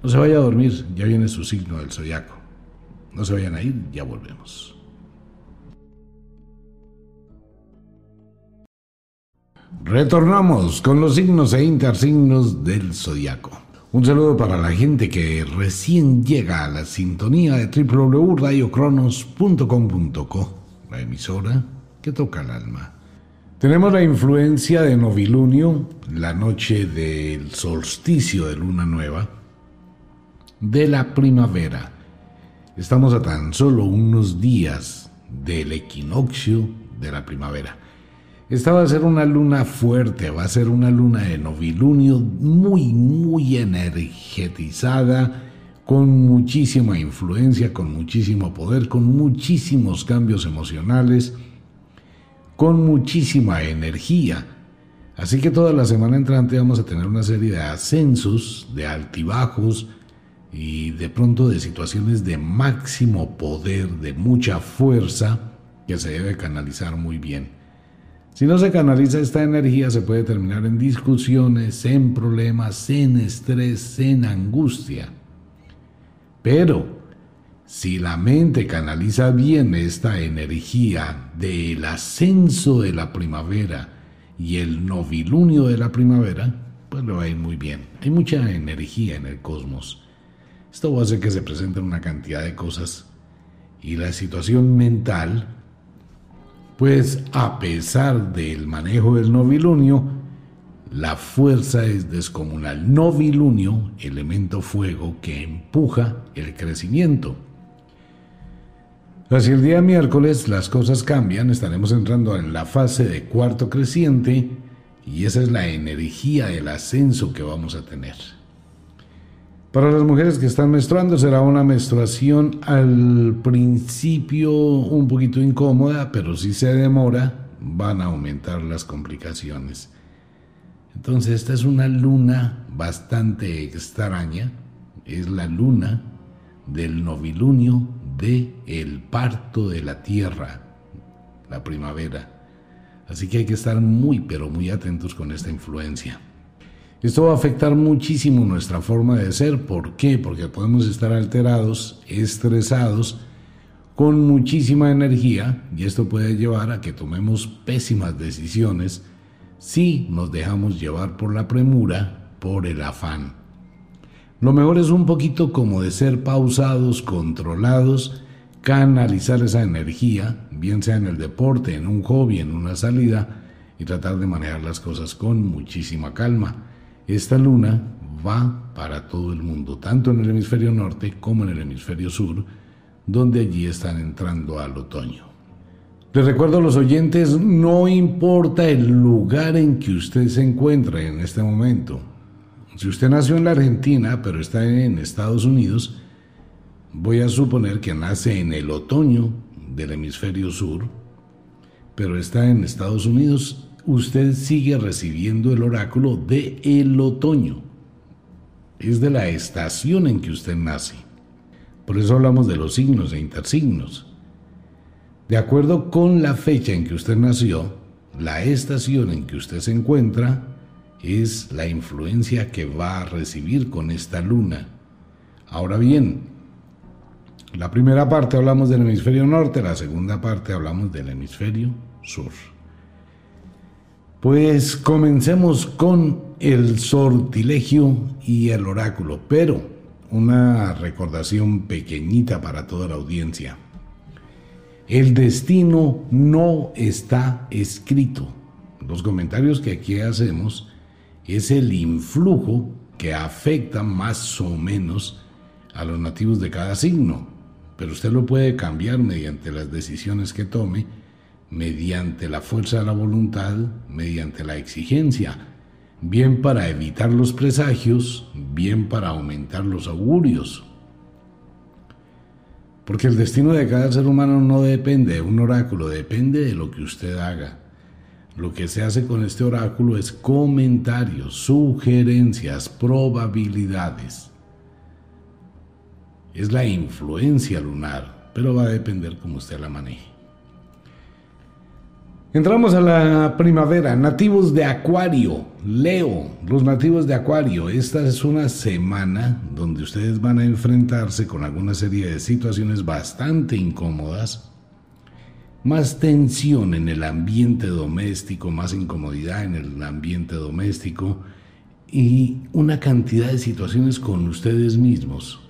No se vaya a dormir, ya viene su signo del zodiaco. No se vayan a ir, ya volvemos. Retornamos con los signos e intersignos del zodiaco. Un saludo para la gente que recién llega a la sintonía de www.radiocronos.com.co, la emisora que toca el alma. Tenemos la influencia de novilunio, la noche del solsticio de luna nueva, de la primavera. Estamos a tan solo unos días del equinoccio de la primavera. Esta va a ser una luna fuerte, va a ser una luna de novilunio muy, muy energetizada, con muchísima influencia, con muchísimo poder, con muchísimos cambios emocionales, con muchísima energía. Así que toda la semana entrante vamos a tener una serie de ascensos, de altibajos, y de pronto de situaciones de máximo poder, de mucha fuerza, que se debe canalizar muy bien. Si no se canaliza esta energía se puede terminar en discusiones, en problemas, en estrés, en angustia. Pero si la mente canaliza bien esta energía del ascenso de la primavera y el novilunio de la primavera, pues lo va a ir muy bien. Hay mucha energía en el cosmos. Esto va a hacer que se presenten una cantidad de cosas y la situación mental, pues a pesar del manejo del novilunio, la fuerza es descomunal. Novilunio, elemento fuego que empuja el crecimiento. Hacia el día miércoles las cosas cambian, estaremos entrando en la fase de cuarto creciente Y esa es la energía, el ascenso que vamos a tener. Para las mujeres que están menstruando será una menstruación al principio un poquito incómoda, pero si se demora van a aumentar las complicaciones. Entonces esta es una luna bastante extraña, es la luna del novilunio de el parto de la tierra, la primavera. Así que hay que estar muy pero muy atentos con esta influencia. Esto va a afectar muchísimo nuestra forma de ser. ¿Por qué? Porque podemos estar alterados, estresados, con muchísima energía y esto puede llevar a que tomemos pésimas decisiones si nos dejamos llevar por la premura, por el afán. Lo mejor es un poquito como de ser pausados, controlados, canalizar esa energía, bien sea en el deporte, en un hobby, en una salida, y tratar de manejar las cosas con muchísima calma. Esta luna va para todo el mundo, tanto en el hemisferio norte como en el hemisferio sur, donde allí están entrando al otoño. Les recuerdo a los oyentes, no importa el lugar en que usted se encuentre en este momento, si usted nació en la Argentina, pero está en Estados Unidos, voy a suponer que nace en el otoño del hemisferio sur, pero está en Estados Unidos, usted sigue recibiendo el oráculo de el otoño. Es de la estación en que usted nace. Por eso hablamos de los signos e intersignos. De acuerdo con la fecha en que usted nació, la estación en que usted se encuentra, es la influencia que va a recibir con esta luna. Ahora bien, la primera parte hablamos del hemisferio norte, la segunda parte hablamos del hemisferio sur. Pues comencemos con el sortilegio y el oráculo, pero una recordación pequeñita para toda la audiencia. El destino no está escrito. Los comentarios que aquí hacemos es el influjo que afecta más o menos a los nativos de cada signo, pero usted lo puede cambiar mediante las decisiones que tome, mediante la fuerza de la voluntad, mediante la exigencia, bien para evitar los presagios, bien para aumentar los augurios. Porque el destino de cada ser humano no depende de un oráculo, depende de lo que usted haga. Lo que se hace con este oráculo es comentarios, sugerencias, probabilidades. Es la influencia lunar, pero va a depender cómo usted la maneje. Entramos a la primavera, nativos de Acuario, Leo, los nativos de Acuario. Esta es una semana donde ustedes van a enfrentarse con alguna serie de situaciones bastante incómodas más tensión en el ambiente doméstico, más incomodidad en el ambiente doméstico y una cantidad de situaciones con ustedes mismos.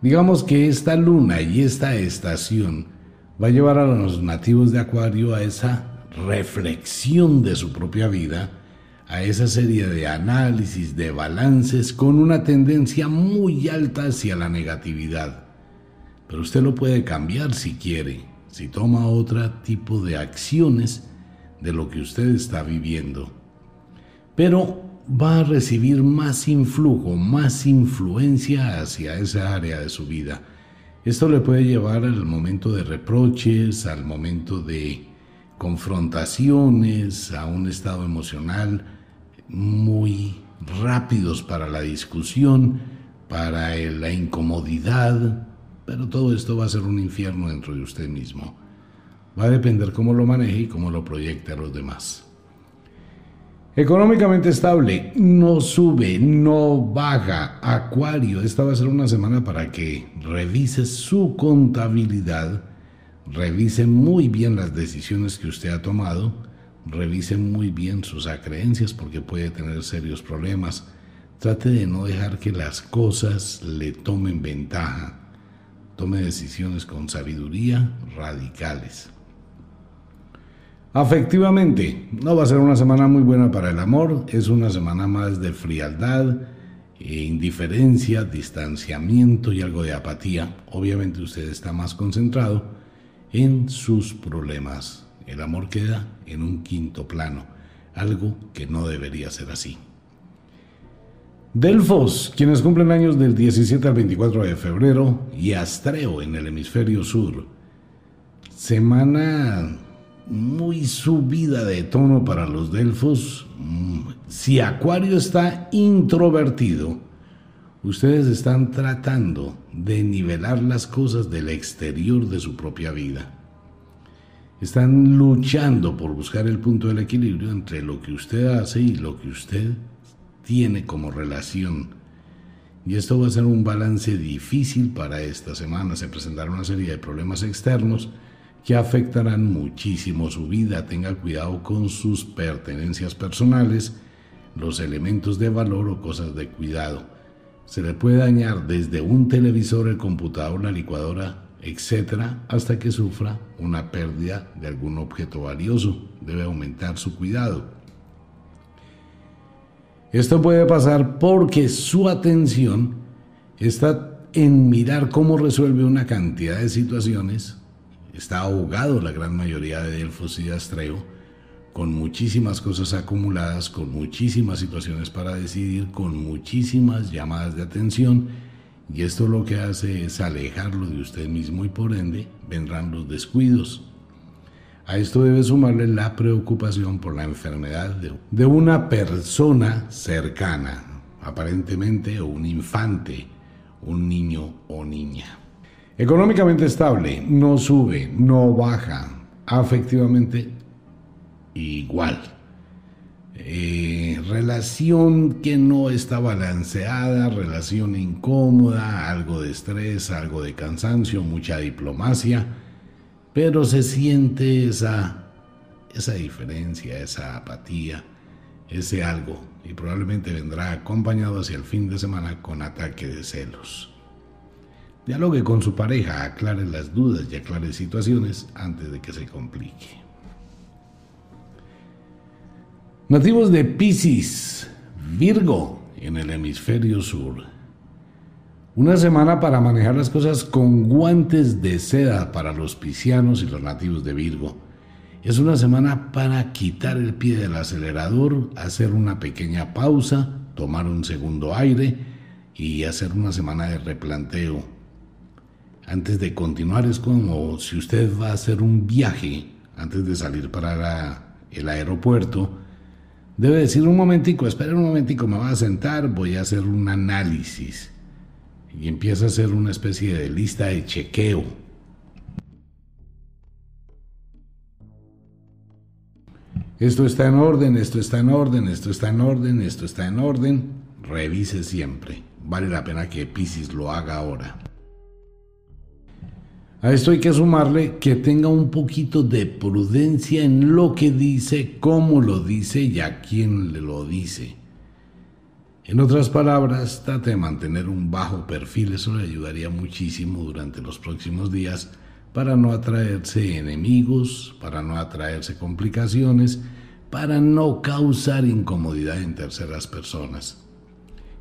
Digamos que esta luna y esta estación va a llevar a los nativos de Acuario a esa reflexión de su propia vida, a esa serie de análisis, de balances con una tendencia muy alta hacia la negatividad pero usted lo puede cambiar si quiere, si toma otro tipo de acciones de lo que usted está viviendo. Pero va a recibir más influjo, más influencia hacia esa área de su vida. Esto le puede llevar al momento de reproches, al momento de confrontaciones, a un estado emocional muy rápidos para la discusión, para la incomodidad, pero todo esto va a ser un infierno dentro de usted mismo. Va a depender cómo lo maneje y cómo lo proyecte a los demás. Económicamente estable, no sube, no baja. Acuario, esta va a ser una semana para que revise su contabilidad, revise muy bien las decisiones que usted ha tomado, revise muy bien sus acreencias porque puede tener serios problemas. Trate de no dejar que las cosas le tomen ventaja. Tome decisiones con sabiduría radicales. Afectivamente, no va a ser una semana muy buena para el amor, es una semana más de frialdad, e indiferencia, distanciamiento y algo de apatía. Obviamente usted está más concentrado en sus problemas. El amor queda en un quinto plano. algo que no debería ser así. Delfos, quienes cumplen años del 17 al 24 de febrero, y Astreo en el hemisferio sur. Semana muy subida de tono para los Delfos. Si Acuario está introvertido, ustedes están tratando de nivelar las cosas del exterior de su propia vida. Están luchando por buscar el punto del equilibrio entre lo que usted hace y lo que usted tiene como relación. Y esto va a ser un balance difícil para esta semana. Se presentará una serie de problemas externos que afectarán muchísimo su vida. Tenga cuidado con sus pertenencias personales, los elementos de valor o cosas de cuidado. Se le puede dañar desde un televisor, el computador, la licuadora, etcétera, hasta que sufra una pérdida de algún objeto valioso. Debe aumentar su cuidado. Esto puede pasar porque su atención está en mirar cómo resuelve una cantidad de situaciones. Está ahogado la gran mayoría de Delfos y de Astreo, con muchísimas cosas acumuladas, con muchísimas situaciones para decidir, con muchísimas llamadas de atención. Y esto lo que hace es alejarlo de usted mismo y por ende vendrán los descuidos, a esto debe sumarle la preocupación por la enfermedad de, una persona cercana, aparentemente un infante, un niño o niña. Económicamente estable, no sube, no baja, afectivamente igual. Eh, relación que no está balanceada, relación incómoda, algo de estrés, algo de cansancio, mucha diplomacia pero se siente esa, esa diferencia, esa apatía, ese algo, y probablemente vendrá acompañado hacia el fin de semana con ataque de celos. Dialogue con su pareja, aclare las dudas y aclare situaciones antes de que se complique. Nativos de Pisces, Virgo, en el hemisferio sur. Una semana para manejar las cosas con guantes de seda para los piscianos y los nativos de Virgo. Es una semana para quitar el pie del acelerador, hacer una pequeña pausa, tomar un segundo aire y hacer una semana de replanteo. Antes de continuar es como si usted va a hacer un viaje antes de salir para el aeropuerto. Debe decir un momentico, espera un momentico, me voy a sentar, voy a hacer un análisis y empieza a hacer una especie de lista de chequeo. Esto está en orden, esto está en orden, esto está en orden, esto está en orden. Revise siempre. Vale la pena que Pisces lo haga ahora. A esto hay que sumarle que tenga un poquito de prudencia en lo que dice, cómo lo dice y a quién le lo dice. En otras palabras, trate de mantener un bajo perfil, eso le ayudaría muchísimo durante los próximos días para no atraerse enemigos, para no atraerse complicaciones, para no causar incomodidad en terceras personas.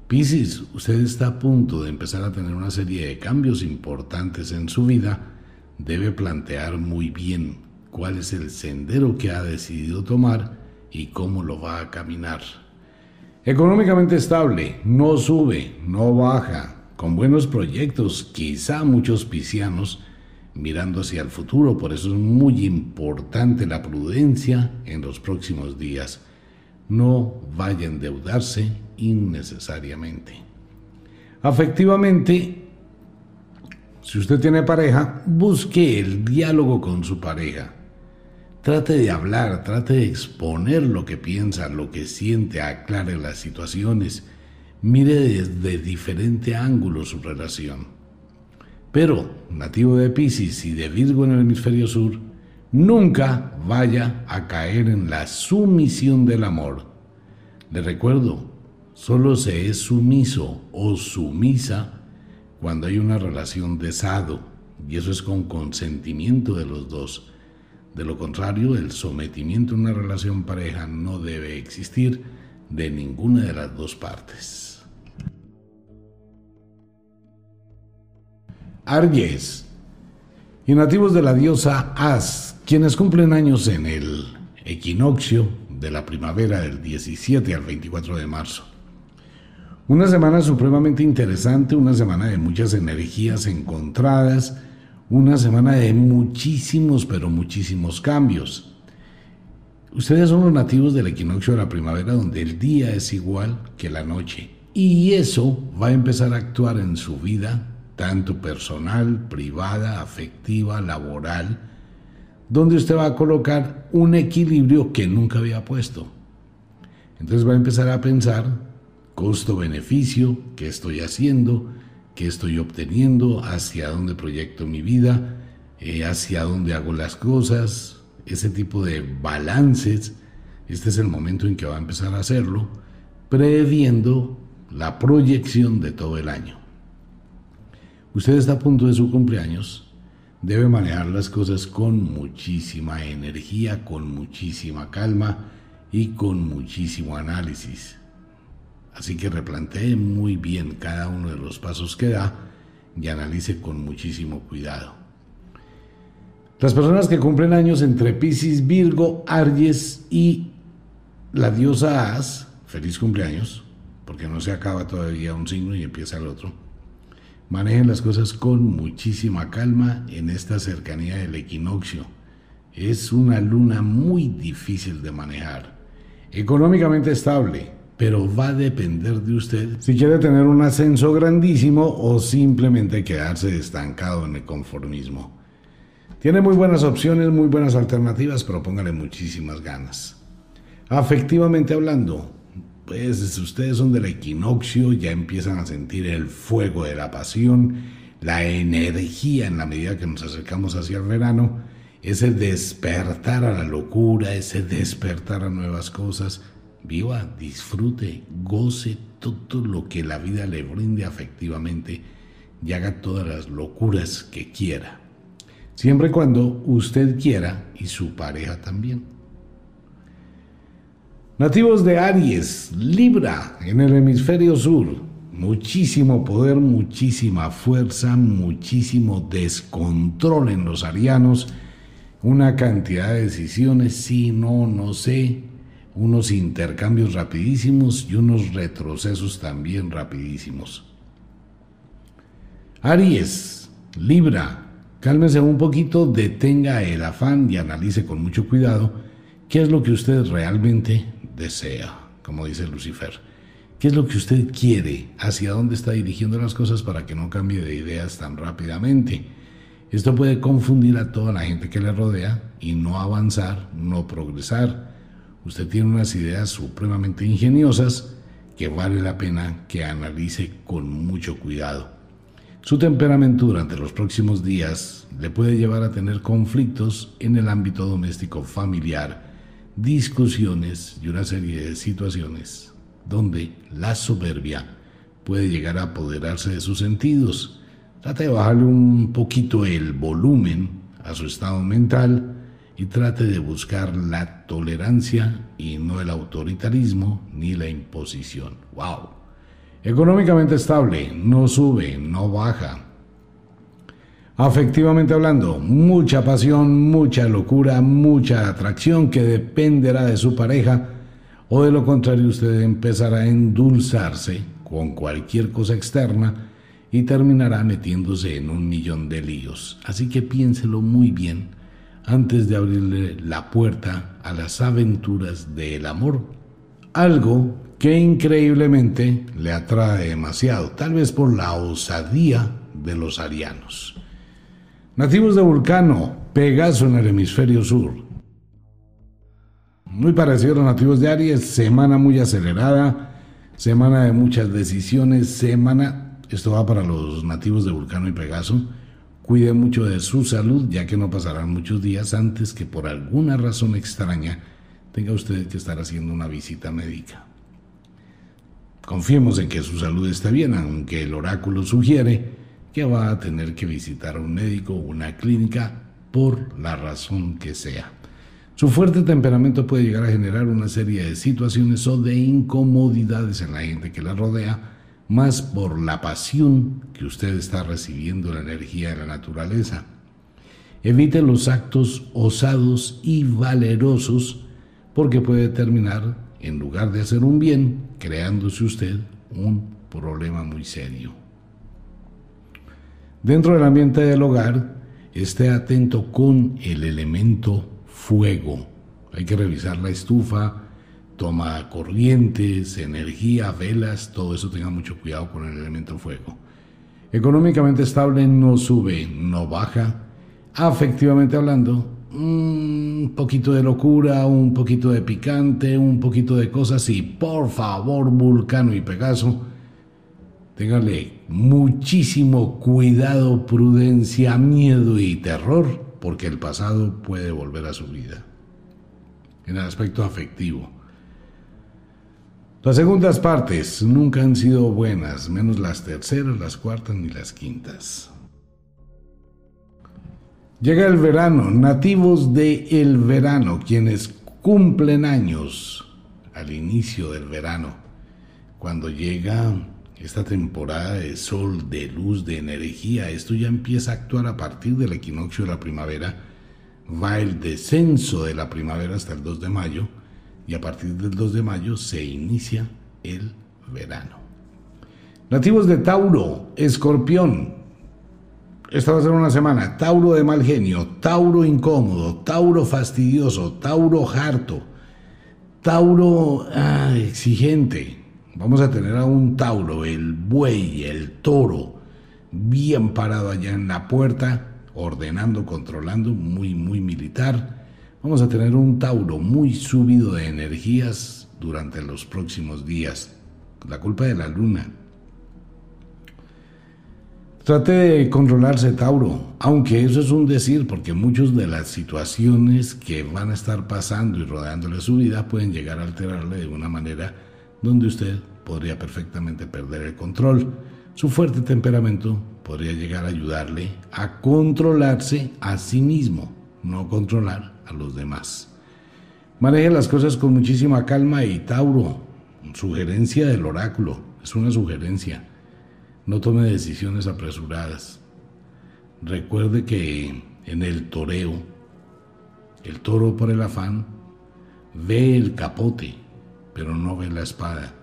Piscis, usted está a punto de empezar a tener una serie de cambios importantes en su vida. Debe plantear muy bien cuál es el sendero que ha decidido tomar y cómo lo va a caminar. Económicamente estable, no sube, no baja, con buenos proyectos, quizá muchos piscianos mirando hacia el futuro, por eso es muy importante la prudencia en los próximos días. No vaya a endeudarse innecesariamente. Afectivamente, si usted tiene pareja, busque el diálogo con su pareja. Trate de hablar, trate de exponer lo que piensa, lo que siente, aclare las situaciones, mire desde diferente ángulo su relación. Pero, nativo de Pisces y de Virgo en el hemisferio sur, nunca vaya a caer en la sumisión del amor. Le recuerdo, solo se es sumiso o sumisa cuando hay una relación de sado, y eso es con consentimiento de los dos. De lo contrario, el sometimiento en una relación pareja no debe existir de ninguna de las dos partes. Aries y nativos de la diosa As, quienes cumplen años en el equinoccio de la primavera del 17 al 24 de marzo. Una semana supremamente interesante, una semana de muchas energías encontradas, una semana de muchísimos, pero muchísimos cambios. Ustedes son los nativos del equinoccio de la primavera donde el día es igual que la noche. Y eso va a empezar a actuar en su vida, tanto personal, privada, afectiva, laboral, donde usted va a colocar un equilibrio que nunca había puesto. Entonces va a empezar a pensar costo-beneficio, qué estoy haciendo, qué estoy obteniendo, hacia dónde proyecto mi vida, eh, hacia dónde hago las cosas, ese tipo de balances, este es el momento en que va a empezar a hacerlo, previendo la proyección de todo el año. Usted está a punto de su cumpleaños, debe manejar las cosas con muchísima energía, con muchísima calma y con muchísimo análisis. Así que replantee muy bien cada uno de los pasos que da y analice con muchísimo cuidado. Las personas que cumplen años entre Pisces, Virgo, Aries y la diosa As, feliz cumpleaños, porque no se acaba todavía un signo y empieza el otro. Manejen las cosas con muchísima calma en esta cercanía del equinoccio. Es una luna muy difícil de manejar. Económicamente estable, pero va a depender de usted si quiere tener un ascenso grandísimo o simplemente quedarse estancado en el conformismo. Tiene muy buenas opciones, muy buenas alternativas, pero póngale muchísimas ganas. Afectivamente hablando, pues si ustedes son del equinoccio, ya empiezan a sentir el fuego de la pasión, la energía en la medida que nos acercamos hacia el verano, ese despertar a la locura, ese despertar a nuevas cosas. Viva, disfrute, goce todo lo que la vida le brinde afectivamente y haga todas las locuras que quiera. Siempre y cuando usted quiera y su pareja también. Nativos de Aries, Libra, en el hemisferio sur, muchísimo poder, muchísima fuerza, muchísimo descontrol en los arianos, una cantidad de decisiones, sí, no, no sé, unos intercambios rapidísimos y unos retrocesos también rapidísimos. Aries, Libra, Cálmese un poquito, detenga el afán y analice con mucho cuidado qué es lo que usted realmente desea, como dice Lucifer. ¿Qué es lo que usted quiere? ¿Hacia dónde está dirigiendo las cosas para que no cambie de ideas tan rápidamente? Esto puede confundir a toda la gente que le rodea y no avanzar, no progresar. Usted tiene unas ideas supremamente ingeniosas que vale la pena que analice con mucho cuidado. Su temperamento durante los próximos días le puede llevar a tener conflictos en el ámbito doméstico familiar, discusiones y una serie de situaciones donde la soberbia puede llegar a apoderarse de sus sentidos. Trate de bajarle un poquito el volumen a su estado mental y trate de buscar la tolerancia y no el autoritarismo ni la imposición. ¡Wow! Económicamente estable, no sube, no baja. Afectivamente hablando, mucha pasión, mucha locura, mucha atracción que dependerá de su pareja o de lo contrario usted empezará a endulzarse con cualquier cosa externa y terminará metiéndose en un millón de líos. Así que piénselo muy bien antes de abrirle la puerta a las aventuras del amor. Algo que increíblemente le atrae demasiado, tal vez por la osadía de los arianos. Nativos de Vulcano, Pegaso en el hemisferio sur. Muy parecido a los nativos de Aries, semana muy acelerada, semana de muchas decisiones, semana, esto va para los nativos de Vulcano y Pegaso, cuide mucho de su salud ya que no pasarán muchos días antes que por alguna razón extraña tenga usted que estar haciendo una visita médica. Confiemos en que su salud está bien, aunque el oráculo sugiere que va a tener que visitar a un médico o una clínica por la razón que sea. Su fuerte temperamento puede llegar a generar una serie de situaciones o de incomodidades en la gente que la rodea, más por la pasión que usted está recibiendo la energía de la naturaleza. Evite los actos osados y valerosos porque puede terminar, en lugar de hacer un bien, creándose usted un problema muy serio. Dentro del ambiente del hogar, esté atento con el elemento fuego. Hay que revisar la estufa, toma corrientes, energía, velas, todo eso tenga mucho cuidado con el elemento fuego. Económicamente estable no sube, no baja. Afectivamente hablando, un poquito de locura, un poquito de picante, un poquito de cosas y por favor, Vulcano y Pegaso, téngale muchísimo cuidado, prudencia, miedo y terror, porque el pasado puede volver a su vida. En el aspecto afectivo. Las segundas partes nunca han sido buenas, menos las terceras, las cuartas ni las quintas. Llega el verano, nativos de el verano, quienes cumplen años al inicio del verano, cuando llega esta temporada de sol, de luz, de energía, esto ya empieza a actuar a partir del equinoccio de la primavera, va el descenso de la primavera hasta el 2 de mayo, y a partir del 2 de mayo se inicia el verano. Nativos de Tauro, Escorpión, esta va a ser una semana. Tauro de mal genio, Tauro incómodo, Tauro fastidioso, Tauro harto, Tauro ah, exigente. Vamos a tener a un Tauro, el buey, el toro, bien parado allá en la puerta, ordenando, controlando, muy, muy militar. Vamos a tener un Tauro muy subido de energías durante los próximos días. La culpa de la luna. Trate de controlarse, Tauro, aunque eso es un decir, porque muchas de las situaciones que van a estar pasando y rodeándole su vida pueden llegar a alterarle de una manera donde usted podría perfectamente perder el control. Su fuerte temperamento podría llegar a ayudarle a controlarse a sí mismo, no controlar a los demás. Maneje las cosas con muchísima calma y Tauro, sugerencia del oráculo, es una sugerencia no tome decisiones apresuradas. Recuerde que en el toreo, el toro por el afán ve el capote, pero no ve la espada.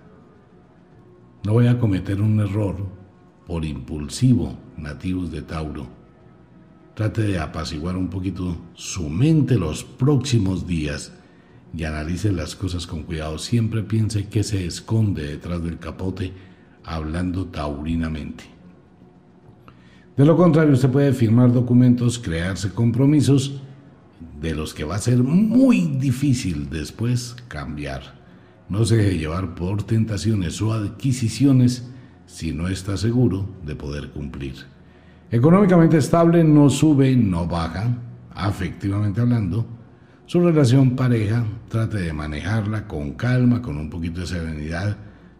No voy a cometer un error por impulsivo, nativos de Tauro. Trate de apaciguar un poquito su mente los próximos días y analice las cosas con cuidado. Siempre piense que se esconde detrás del capote hablando taurinamente. De lo contrario, usted puede firmar documentos, crearse compromisos de los que va a ser muy difícil después cambiar. No se deje llevar por tentaciones o adquisiciones si no está seguro de poder cumplir. Económicamente estable, no sube, no baja, afectivamente hablando. Su relación pareja, trate de manejarla con calma, con un poquito de serenidad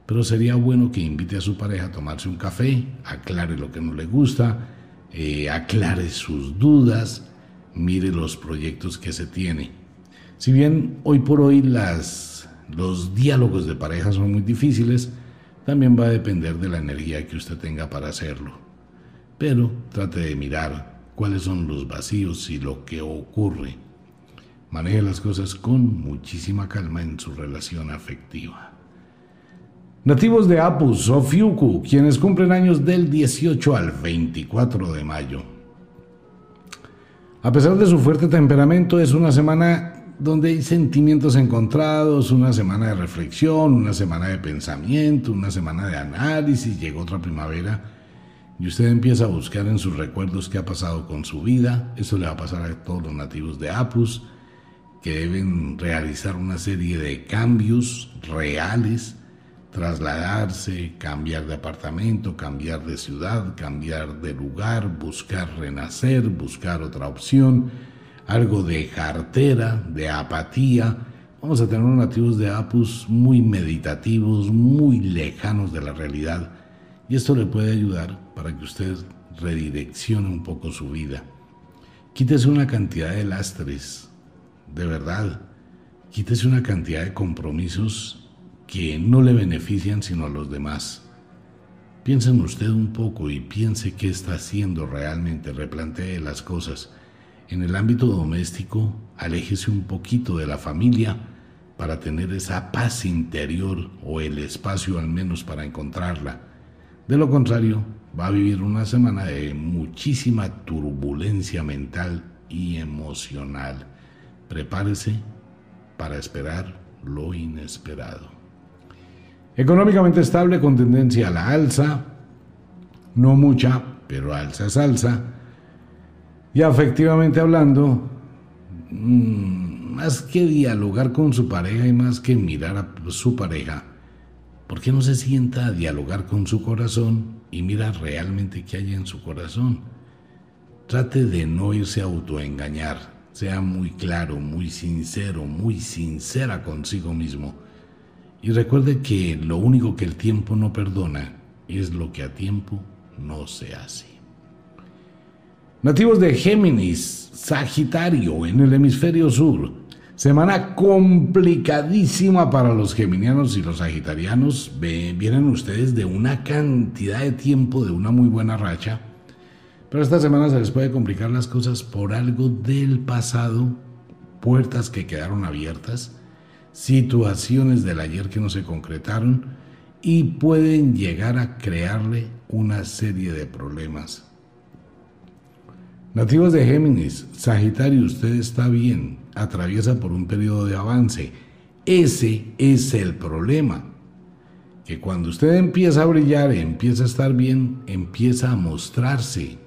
pero sería bueno que invite a su pareja a tomarse un café, aclare lo que no le gusta, eh, aclare sus dudas, mire los proyectos que se tiene. Si bien hoy por hoy las, los diálogos de pareja son muy difíciles, también va a depender de la energía que usted tenga para hacerlo. Pero trate de mirar cuáles son los vacíos y lo que ocurre. Maneje las cosas con muchísima calma en su relación afectiva. Nativos de Apus o quienes cumplen años del 18 al 24 de mayo. A pesar de su fuerte temperamento, es una semana donde hay sentimientos encontrados, una semana de reflexión, una semana de pensamiento, una semana de análisis, llega otra primavera y usted empieza a buscar en sus recuerdos qué ha pasado con su vida. Eso le va a pasar a todos los nativos de Apus, que deben realizar una serie de cambios reales trasladarse, cambiar de apartamento, cambiar de ciudad, cambiar de lugar, buscar renacer, buscar otra opción, algo de cartera, de apatía. Vamos a tener unos nativos de Apus muy meditativos, muy lejanos de la realidad. Y esto le puede ayudar para que usted redireccione un poco su vida. Quítese una cantidad de lastres, de verdad. Quítese una cantidad de compromisos que no le benefician sino a los demás. Piense en usted un poco y piense qué está haciendo realmente, replantee las cosas. En el ámbito doméstico, aléjese un poquito de la familia para tener esa paz interior o el espacio al menos para encontrarla. De lo contrario, va a vivir una semana de muchísima turbulencia mental y emocional. Prepárese para esperar lo inesperado. Económicamente estable con tendencia a la alza, no mucha, pero alza es alza. Y afectivamente hablando, mm, más que dialogar con su pareja y más que mirar a su pareja, ¿por qué no se sienta a dialogar con su corazón y mira realmente qué hay en su corazón? Trate de no irse a autoengañar, sea muy claro, muy sincero, muy sincera consigo mismo. Y recuerde que lo único que el tiempo no perdona es lo que a tiempo no se hace. Nativos de Géminis, Sagitario, en el hemisferio sur. Semana complicadísima para los geminianos y los sagitarianos. Vienen ustedes de una cantidad de tiempo, de una muy buena racha. Pero esta semana se les puede complicar las cosas por algo del pasado, puertas que quedaron abiertas, situaciones del ayer que no se concretaron y pueden llegar a crearle una serie de problemas. Nativos de Géminis, Sagitario, usted está bien, atraviesa por un periodo de avance. Ese es el problema. Que cuando usted empieza a brillar, empieza a estar bien, empieza a mostrarse.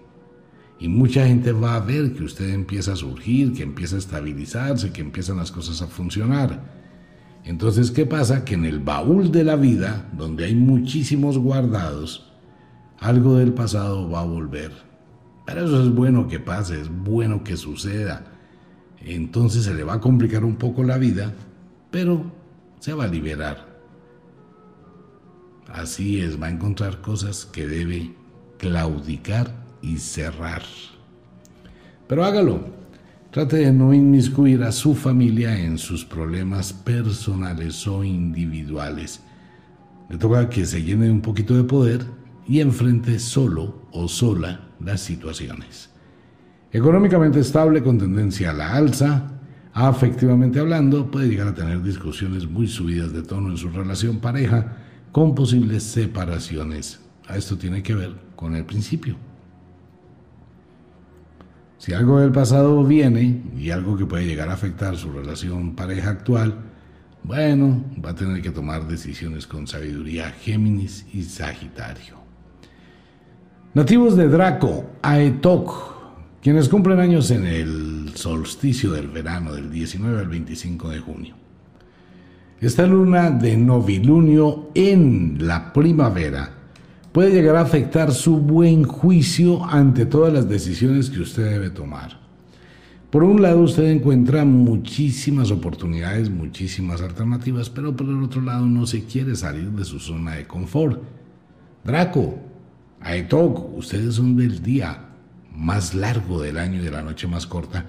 Y mucha gente va a ver que usted empieza a surgir, que empieza a estabilizarse, que empiezan las cosas a funcionar. Entonces, ¿qué pasa? Que en el baúl de la vida, donde hay muchísimos guardados, algo del pasado va a volver. Pero eso es bueno que pase, es bueno que suceda. Entonces se le va a complicar un poco la vida, pero se va a liberar. Así es, va a encontrar cosas que debe claudicar y cerrar. Pero hágalo, Trate de no inmiscuir a su familia en sus problemas personales o individuales. Le toca que se llene un poquito de poder y enfrente solo o sola las situaciones. Económicamente estable con tendencia a la alza, afectivamente hablando, puede llegar a tener discusiones muy subidas de tono en su relación pareja con posibles separaciones. Esto tiene que ver con el principio. Si algo del pasado viene y algo que puede llegar a afectar su relación pareja actual, bueno, va a tener que tomar decisiones con sabiduría Géminis y Sagitario. Nativos de Draco, Aetok, quienes cumplen años en el solsticio del verano del 19 al 25 de junio. Esta luna de novilunio en la primavera puede llegar a afectar su buen juicio ante todas las decisiones que usted debe tomar. Por un lado, usted encuentra muchísimas oportunidades, muchísimas alternativas, pero por el otro lado no se quiere salir de su zona de confort. Draco, Aetok, ustedes son del día más largo del año y de la noche más corta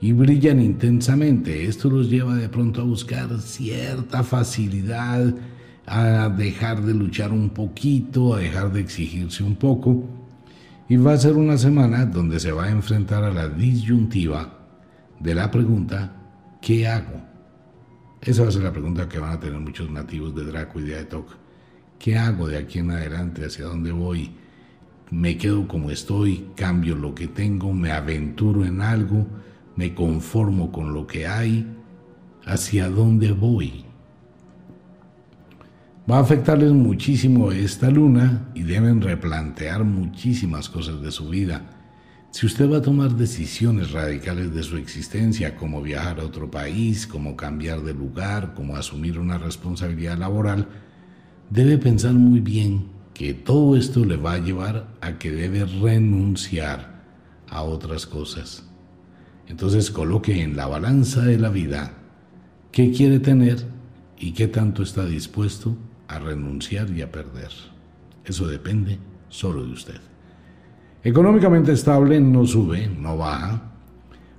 y brillan intensamente. Esto los lleva de pronto a buscar cierta facilidad, a dejar de luchar un poquito, a dejar de exigirse un poco. Y va a ser una semana donde se va a enfrentar a la disyuntiva de la pregunta, ¿qué hago? Esa va a ser la pregunta que van a tener muchos nativos de Draco y de Aetok. ¿Qué hago de aquí en adelante? ¿Hacia dónde voy? ¿Me quedo como estoy? ¿Cambio lo que tengo? ¿Me aventuro en algo? ¿Me conformo con lo que hay? ¿Hacia dónde voy? Va a afectarles muchísimo esta luna y deben replantear muchísimas cosas de su vida. Si usted va a tomar decisiones radicales de su existencia, como viajar a otro país, como cambiar de lugar, como asumir una responsabilidad laboral, debe pensar muy bien que todo esto le va a llevar a que debe renunciar a otras cosas. Entonces coloque en la balanza de la vida qué quiere tener y qué tanto está dispuesto a renunciar y a perder. Eso depende solo de usted. Económicamente estable no sube, no baja.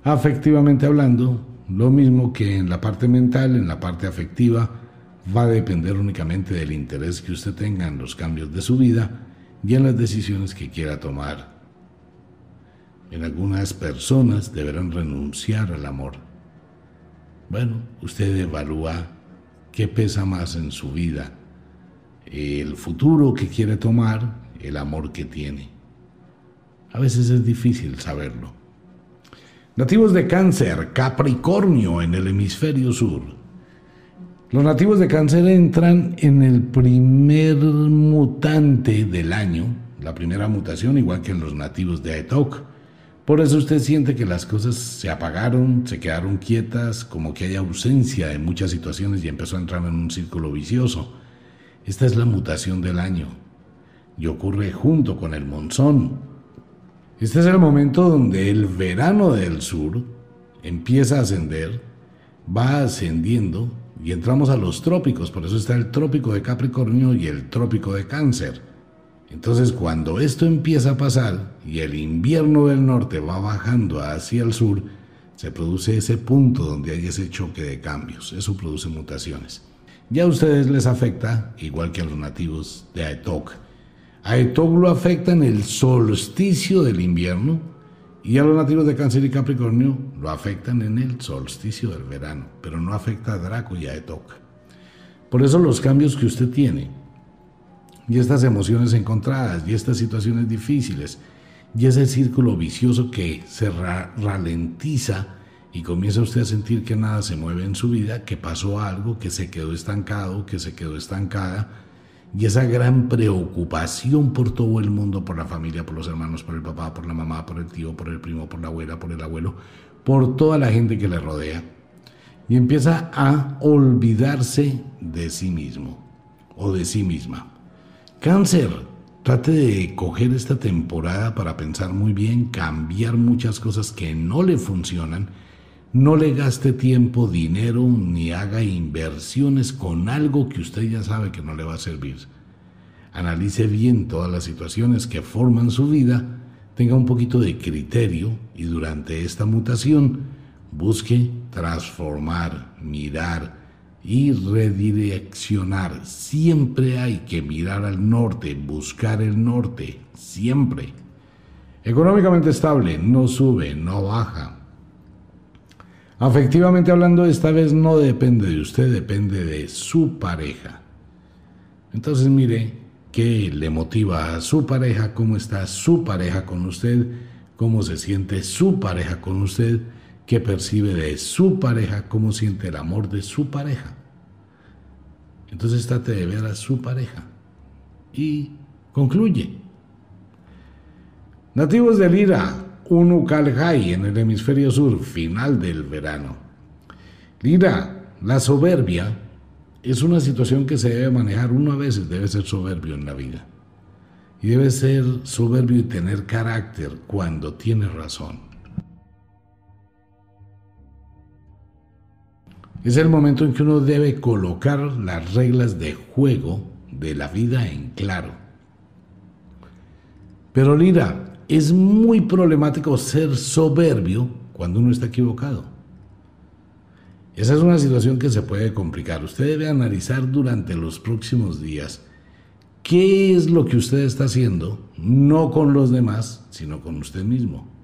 Afectivamente hablando, lo mismo que en la parte mental, en la parte afectiva, va a depender únicamente del interés que usted tenga en los cambios de su vida y en las decisiones que quiera tomar. En algunas personas deberán renunciar al amor. Bueno, usted evalúa ¿Qué pesa más en su vida? ¿El futuro que quiere tomar? ¿El amor que tiene? A veces es difícil saberlo. Nativos de cáncer, Capricornio en el hemisferio sur. Los nativos de cáncer entran en el primer mutante del año, la primera mutación, igual que en los nativos de Aetok. Por eso usted siente que las cosas se apagaron, se quedaron quietas, como que hay ausencia en muchas situaciones y empezó a entrar en un círculo vicioso. Esta es la mutación del año y ocurre junto con el monzón. Este es el momento donde el verano del sur empieza a ascender, va ascendiendo y entramos a los trópicos, por eso está el trópico de Capricornio y el trópico de Cáncer. Entonces cuando esto empieza a pasar y el invierno del norte va bajando hacia el sur, se produce ese punto donde hay ese choque de cambios, eso produce mutaciones. Ya a ustedes les afecta, igual que a los nativos de Aetok. Aetok lo afecta en el solsticio del invierno y a los nativos de Cáncer y Capricornio lo afectan en el solsticio del verano, pero no afecta a Draco y a Aetok. Por eso los cambios que usted tiene y estas emociones encontradas y estas situaciones difíciles y ese círculo vicioso que se ralentiza y comienza usted a sentir que nada se mueve en su vida, que pasó algo, que se quedó estancado, que se quedó estancada, y esa gran preocupación por todo el mundo, por la familia, por los hermanos, por el papá, por la mamá, por el tío, por el primo, por la abuela, por el abuelo, por toda la gente que le rodea, y empieza a olvidarse de sí mismo o de sí misma. Cáncer, trate de coger esta temporada para pensar muy bien, cambiar muchas cosas que no le funcionan. No le gaste tiempo, dinero, ni haga inversiones con algo que usted ya sabe que no le va a servir. Analice bien todas las situaciones que forman su vida, tenga un poquito de criterio y durante esta mutación busque transformar, mirar, y redireccionar. Siempre hay que mirar al norte, buscar el norte, siempre. Económicamente estable, no sube, no baja. Afectivamente hablando, esta vez no depende de usted, depende de su pareja. Entonces mire qué le motiva a su pareja, cómo está su pareja con usted, cómo se siente su pareja con usted que percibe de su pareja, cómo siente el amor de su pareja. Entonces trate de ver a su pareja y concluye. Nativos Lira, Unucalhai en el hemisferio sur, final del verano. Lira, la soberbia es una situación que se debe manejar. Uno a veces debe ser soberbio en la vida. Y debe ser soberbio y tener carácter cuando tiene razón. Es el momento en que uno debe colocar las reglas de juego de la vida en claro. Pero Lira, es muy problemático ser soberbio cuando uno está equivocado. Esa es una situación que se puede complicar. Usted debe analizar durante los próximos días qué es lo que usted está haciendo, no con los demás, sino con usted mismo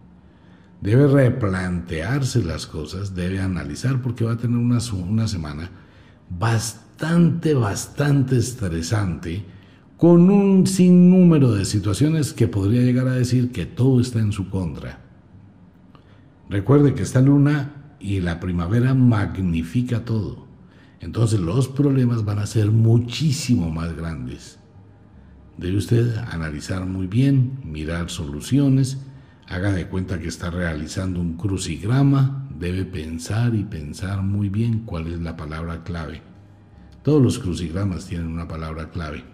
debe replantearse las cosas, debe analizar porque va a tener una, una semana bastante, bastante estresante con un sinnúmero de situaciones que podría llegar a decir que todo está en su contra. Recuerde que esta luna y la primavera magnifica todo. Entonces los problemas van a ser muchísimo más grandes. Debe usted analizar muy bien, mirar soluciones, Haga de cuenta que está realizando un crucigrama, debe pensar y pensar muy bien cuál es la palabra clave. Todos los crucigramas tienen una palabra clave.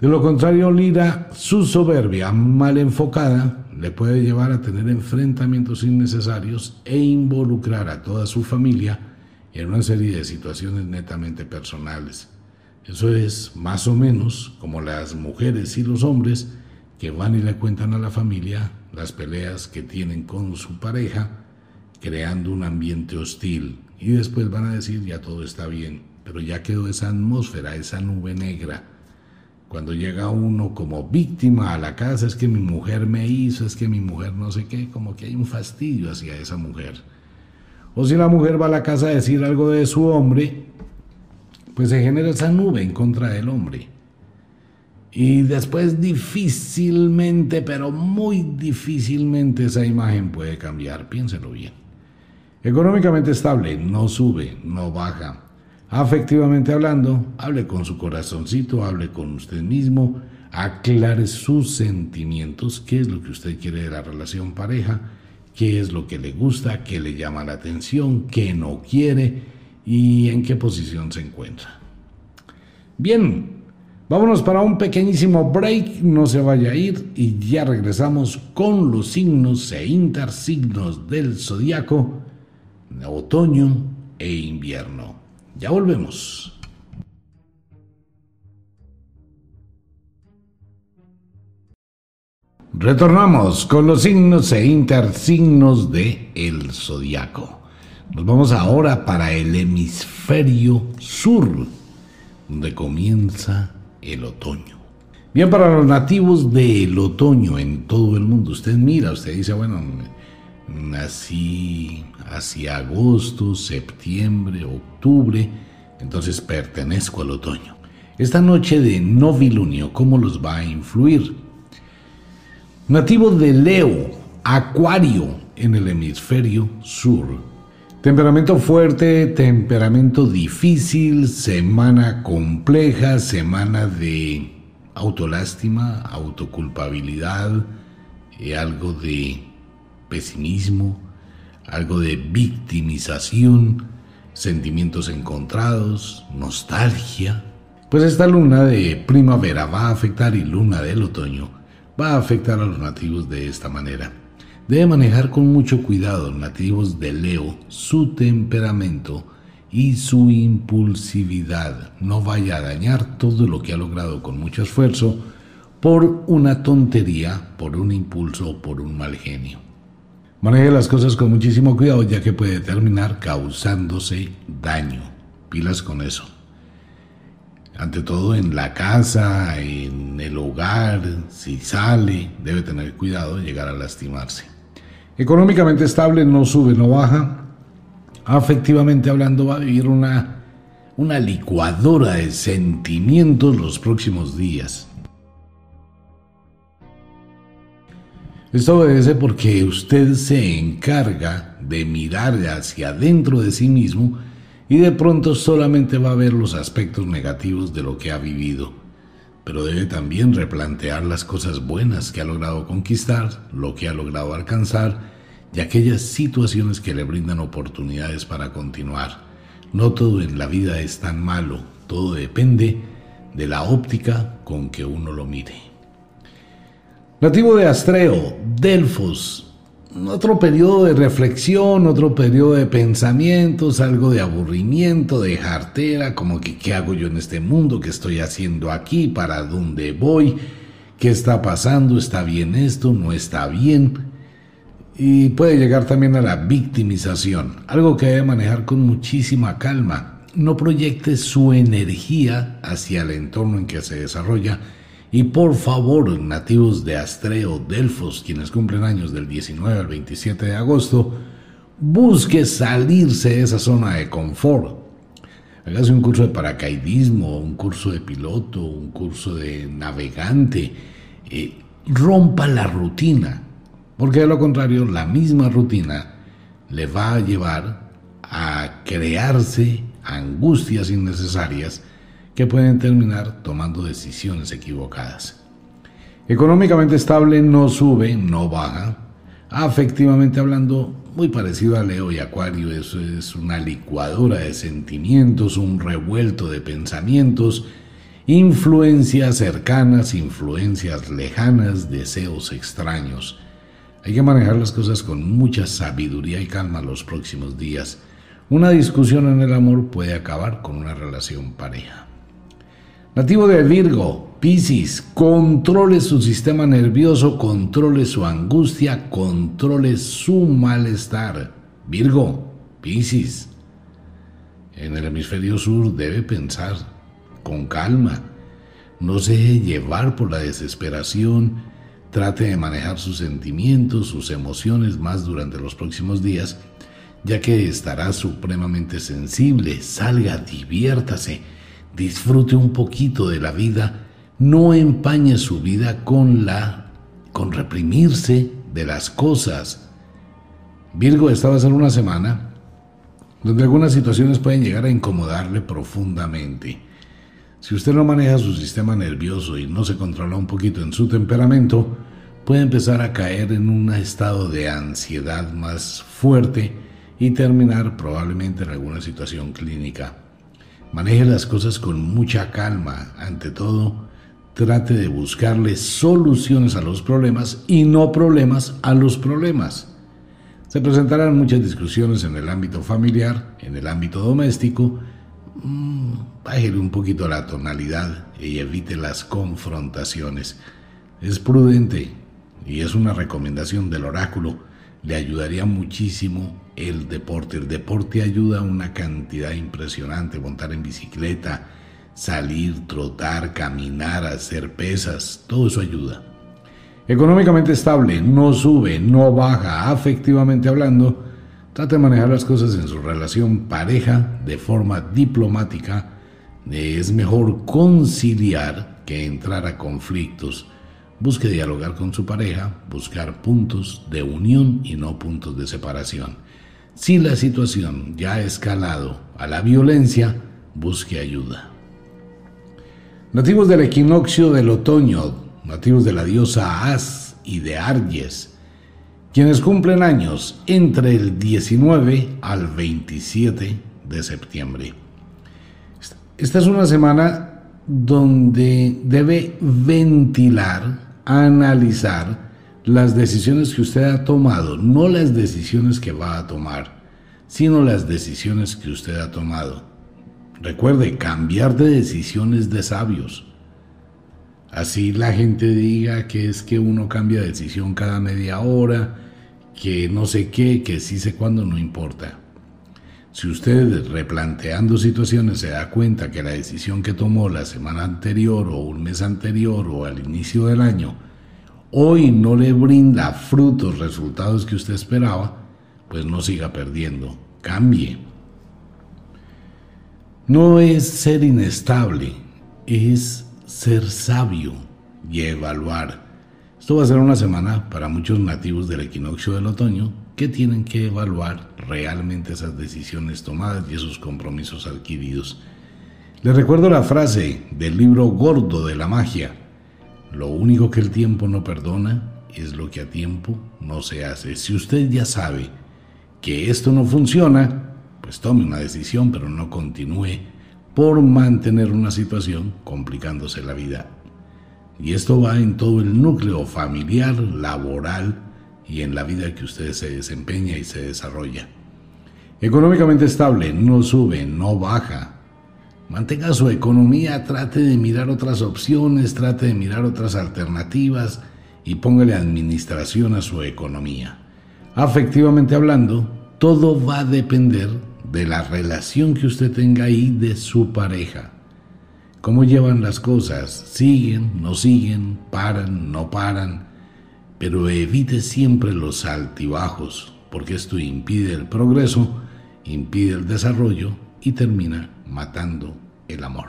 De lo contrario, Lira, su soberbia mal enfocada le puede llevar a tener enfrentamientos innecesarios e involucrar a toda su familia en una serie de situaciones netamente personales. Eso es más o menos como las mujeres y los hombres que van y le cuentan a la familia las peleas que tienen con su pareja, creando un ambiente hostil. Y después van a decir, ya todo está bien, pero ya quedó esa atmósfera, esa nube negra. Cuando llega uno como víctima a la casa, es que mi mujer me hizo, es que mi mujer no sé qué, como que hay un fastidio hacia esa mujer. O si la mujer va a la casa a decir algo de su hombre, pues se genera esa nube en contra del hombre. Y después difícilmente, pero muy difícilmente esa imagen puede cambiar, piénselo bien. Económicamente estable, no sube, no baja. Afectivamente hablando, hable con su corazoncito, hable con usted mismo, aclare sus sentimientos, qué es lo que usted quiere de la relación pareja, qué es lo que le gusta, qué le llama la atención, qué no quiere y en qué posición se encuentra. Bien, vámonos para un pequeñísimo break, no se vaya a ir y ya regresamos con los signos e intersignos del zodiaco otoño e invierno. Ya volvemos. Retornamos con los signos e intersignos de el zodiaco. Nos vamos ahora para el hemisferio sur, donde comienza el otoño. Bien, para los nativos del otoño en todo el mundo, usted mira, usted dice, bueno, nací hacia agosto, septiembre, octubre, entonces pertenezco al otoño. Esta noche de novilunio, ¿cómo los va a influir? Nativo de Leo, Acuario en el hemisferio sur. Temperamento fuerte, temperamento difícil, semana compleja, semana de autolástima, autoculpabilidad, y algo de pesimismo, algo de victimización, sentimientos encontrados, nostalgia. Pues esta luna de primavera va a afectar y luna del otoño va a afectar a los nativos de esta manera. Debe manejar con mucho cuidado nativos de Leo su temperamento y su impulsividad. No vaya a dañar todo lo que ha logrado con mucho esfuerzo por una tontería, por un impulso o por un mal genio. Maneje las cosas con muchísimo cuidado ya que puede terminar causándose daño. Pilas con eso. Ante todo en la casa, en el hogar, si sale, debe tener cuidado de llegar a lastimarse. Económicamente estable, no sube, no baja. Afectivamente hablando, va a vivir una, una licuadora de sentimientos los próximos días. Esto obedece porque usted se encarga de mirar hacia adentro de sí mismo y de pronto solamente va a ver los aspectos negativos de lo que ha vivido. Pero debe también replantear las cosas buenas que ha logrado conquistar, lo que ha logrado alcanzar y aquellas situaciones que le brindan oportunidades para continuar. No todo en la vida es tan malo, todo depende de la óptica con que uno lo mire. Nativo de Astreo, Delfos, otro periodo de reflexión, otro periodo de pensamientos, algo de aburrimiento, de jartera, como que qué hago yo en este mundo, qué estoy haciendo aquí, para dónde voy, qué está pasando, está bien esto, no está bien. Y puede llegar también a la victimización, algo que debe manejar con muchísima calma. No proyecte su energía hacia el entorno en que se desarrolla, y por favor, nativos de Astreo, Delfos, quienes cumplen años del 19 al 27 de agosto, busque salirse de esa zona de confort. Hágase un curso de paracaidismo, un curso de piloto, un curso de navegante. Eh, rompa la rutina, porque de lo contrario, la misma rutina le va a llevar a crearse angustias innecesarias que pueden terminar tomando decisiones equivocadas. Económicamente estable no sube, no baja. Afectivamente hablando, muy parecido a Leo y Acuario, eso es una licuadora de sentimientos, un revuelto de pensamientos, influencias cercanas, influencias lejanas, deseos extraños. Hay que manejar las cosas con mucha sabiduría y calma los próximos días. Una discusión en el amor puede acabar con una relación pareja. Nativo de Virgo, Piscis, controle su sistema nervioso, controle su angustia, controle su malestar. Virgo, Piscis. En el hemisferio sur debe pensar con calma. No se deje llevar por la desesperación. Trate de manejar sus sentimientos, sus emociones más durante los próximos días, ya que estará supremamente sensible. Salga, diviértase disfrute un poquito de la vida, no empañe su vida con la con reprimirse de las cosas. Virgo, esta va a ser una semana donde algunas situaciones pueden llegar a incomodarle profundamente. Si usted no maneja su sistema nervioso y no se controla un poquito en su temperamento, puede empezar a caer en un estado de ansiedad más fuerte y terminar probablemente en alguna situación clínica. Maneje las cosas con mucha calma. Ante todo, trate de buscarle soluciones a los problemas y no problemas a los problemas. Se presentarán muchas discusiones en el ámbito familiar, en el ámbito doméstico. Mm, bájele un poquito la tonalidad y evite las confrontaciones. Es prudente y es una recomendación del oráculo. Le ayudaría muchísimo el deporte. El deporte ayuda a una cantidad impresionante. Montar en bicicleta, salir, trotar, caminar, hacer pesas, todo eso ayuda. Económicamente estable, no sube, no baja, afectivamente hablando, trate de manejar las cosas en su relación pareja de forma diplomática. Es mejor conciliar que entrar a conflictos. Busque dialogar con su pareja, buscar puntos de unión y no puntos de separación. Si la situación ya ha escalado a la violencia, busque ayuda. Nativos del equinoccio del otoño, nativos de la diosa As y de Arges, quienes cumplen años entre el 19 al 27 de septiembre. Esta es una semana donde debe ventilar, analizar las decisiones que usted ha tomado, no las decisiones que va a tomar, sino las decisiones que usted ha tomado. Recuerde, cambiar de decisiones de sabios. Así la gente diga que es que uno cambia de decisión cada media hora, que no sé qué, que sí sé cuándo, no importa. Si usted replanteando situaciones se da cuenta que la decisión que tomó la semana anterior o un mes anterior o al inicio del año hoy no le brinda frutos, resultados que usted esperaba, pues no siga perdiendo, cambie. No es ser inestable, es ser sabio y evaluar. Esto va a ser una semana para muchos nativos del equinoccio del otoño que tienen que evaluar realmente esas decisiones tomadas y esos compromisos adquiridos. Les recuerdo la frase del libro gordo de la magia. Lo único que el tiempo no perdona es lo que a tiempo no se hace. Si usted ya sabe que esto no funciona, pues tome una decisión, pero no continúe por mantener una situación complicándose la vida. Y esto va en todo el núcleo familiar, laboral y en la vida que usted se desempeña y se desarrolla. Económicamente estable, no sube, no baja. Mantenga su economía, trate de mirar otras opciones, trate de mirar otras alternativas y póngale administración a su economía. Afectivamente hablando, todo va a depender de la relación que usted tenga ahí de su pareja. ¿Cómo llevan las cosas? ¿Siguen? ¿No siguen? ¿Paran? ¿No paran? Pero evite siempre los altibajos, porque esto impide el progreso, impide el desarrollo y termina matando el amor.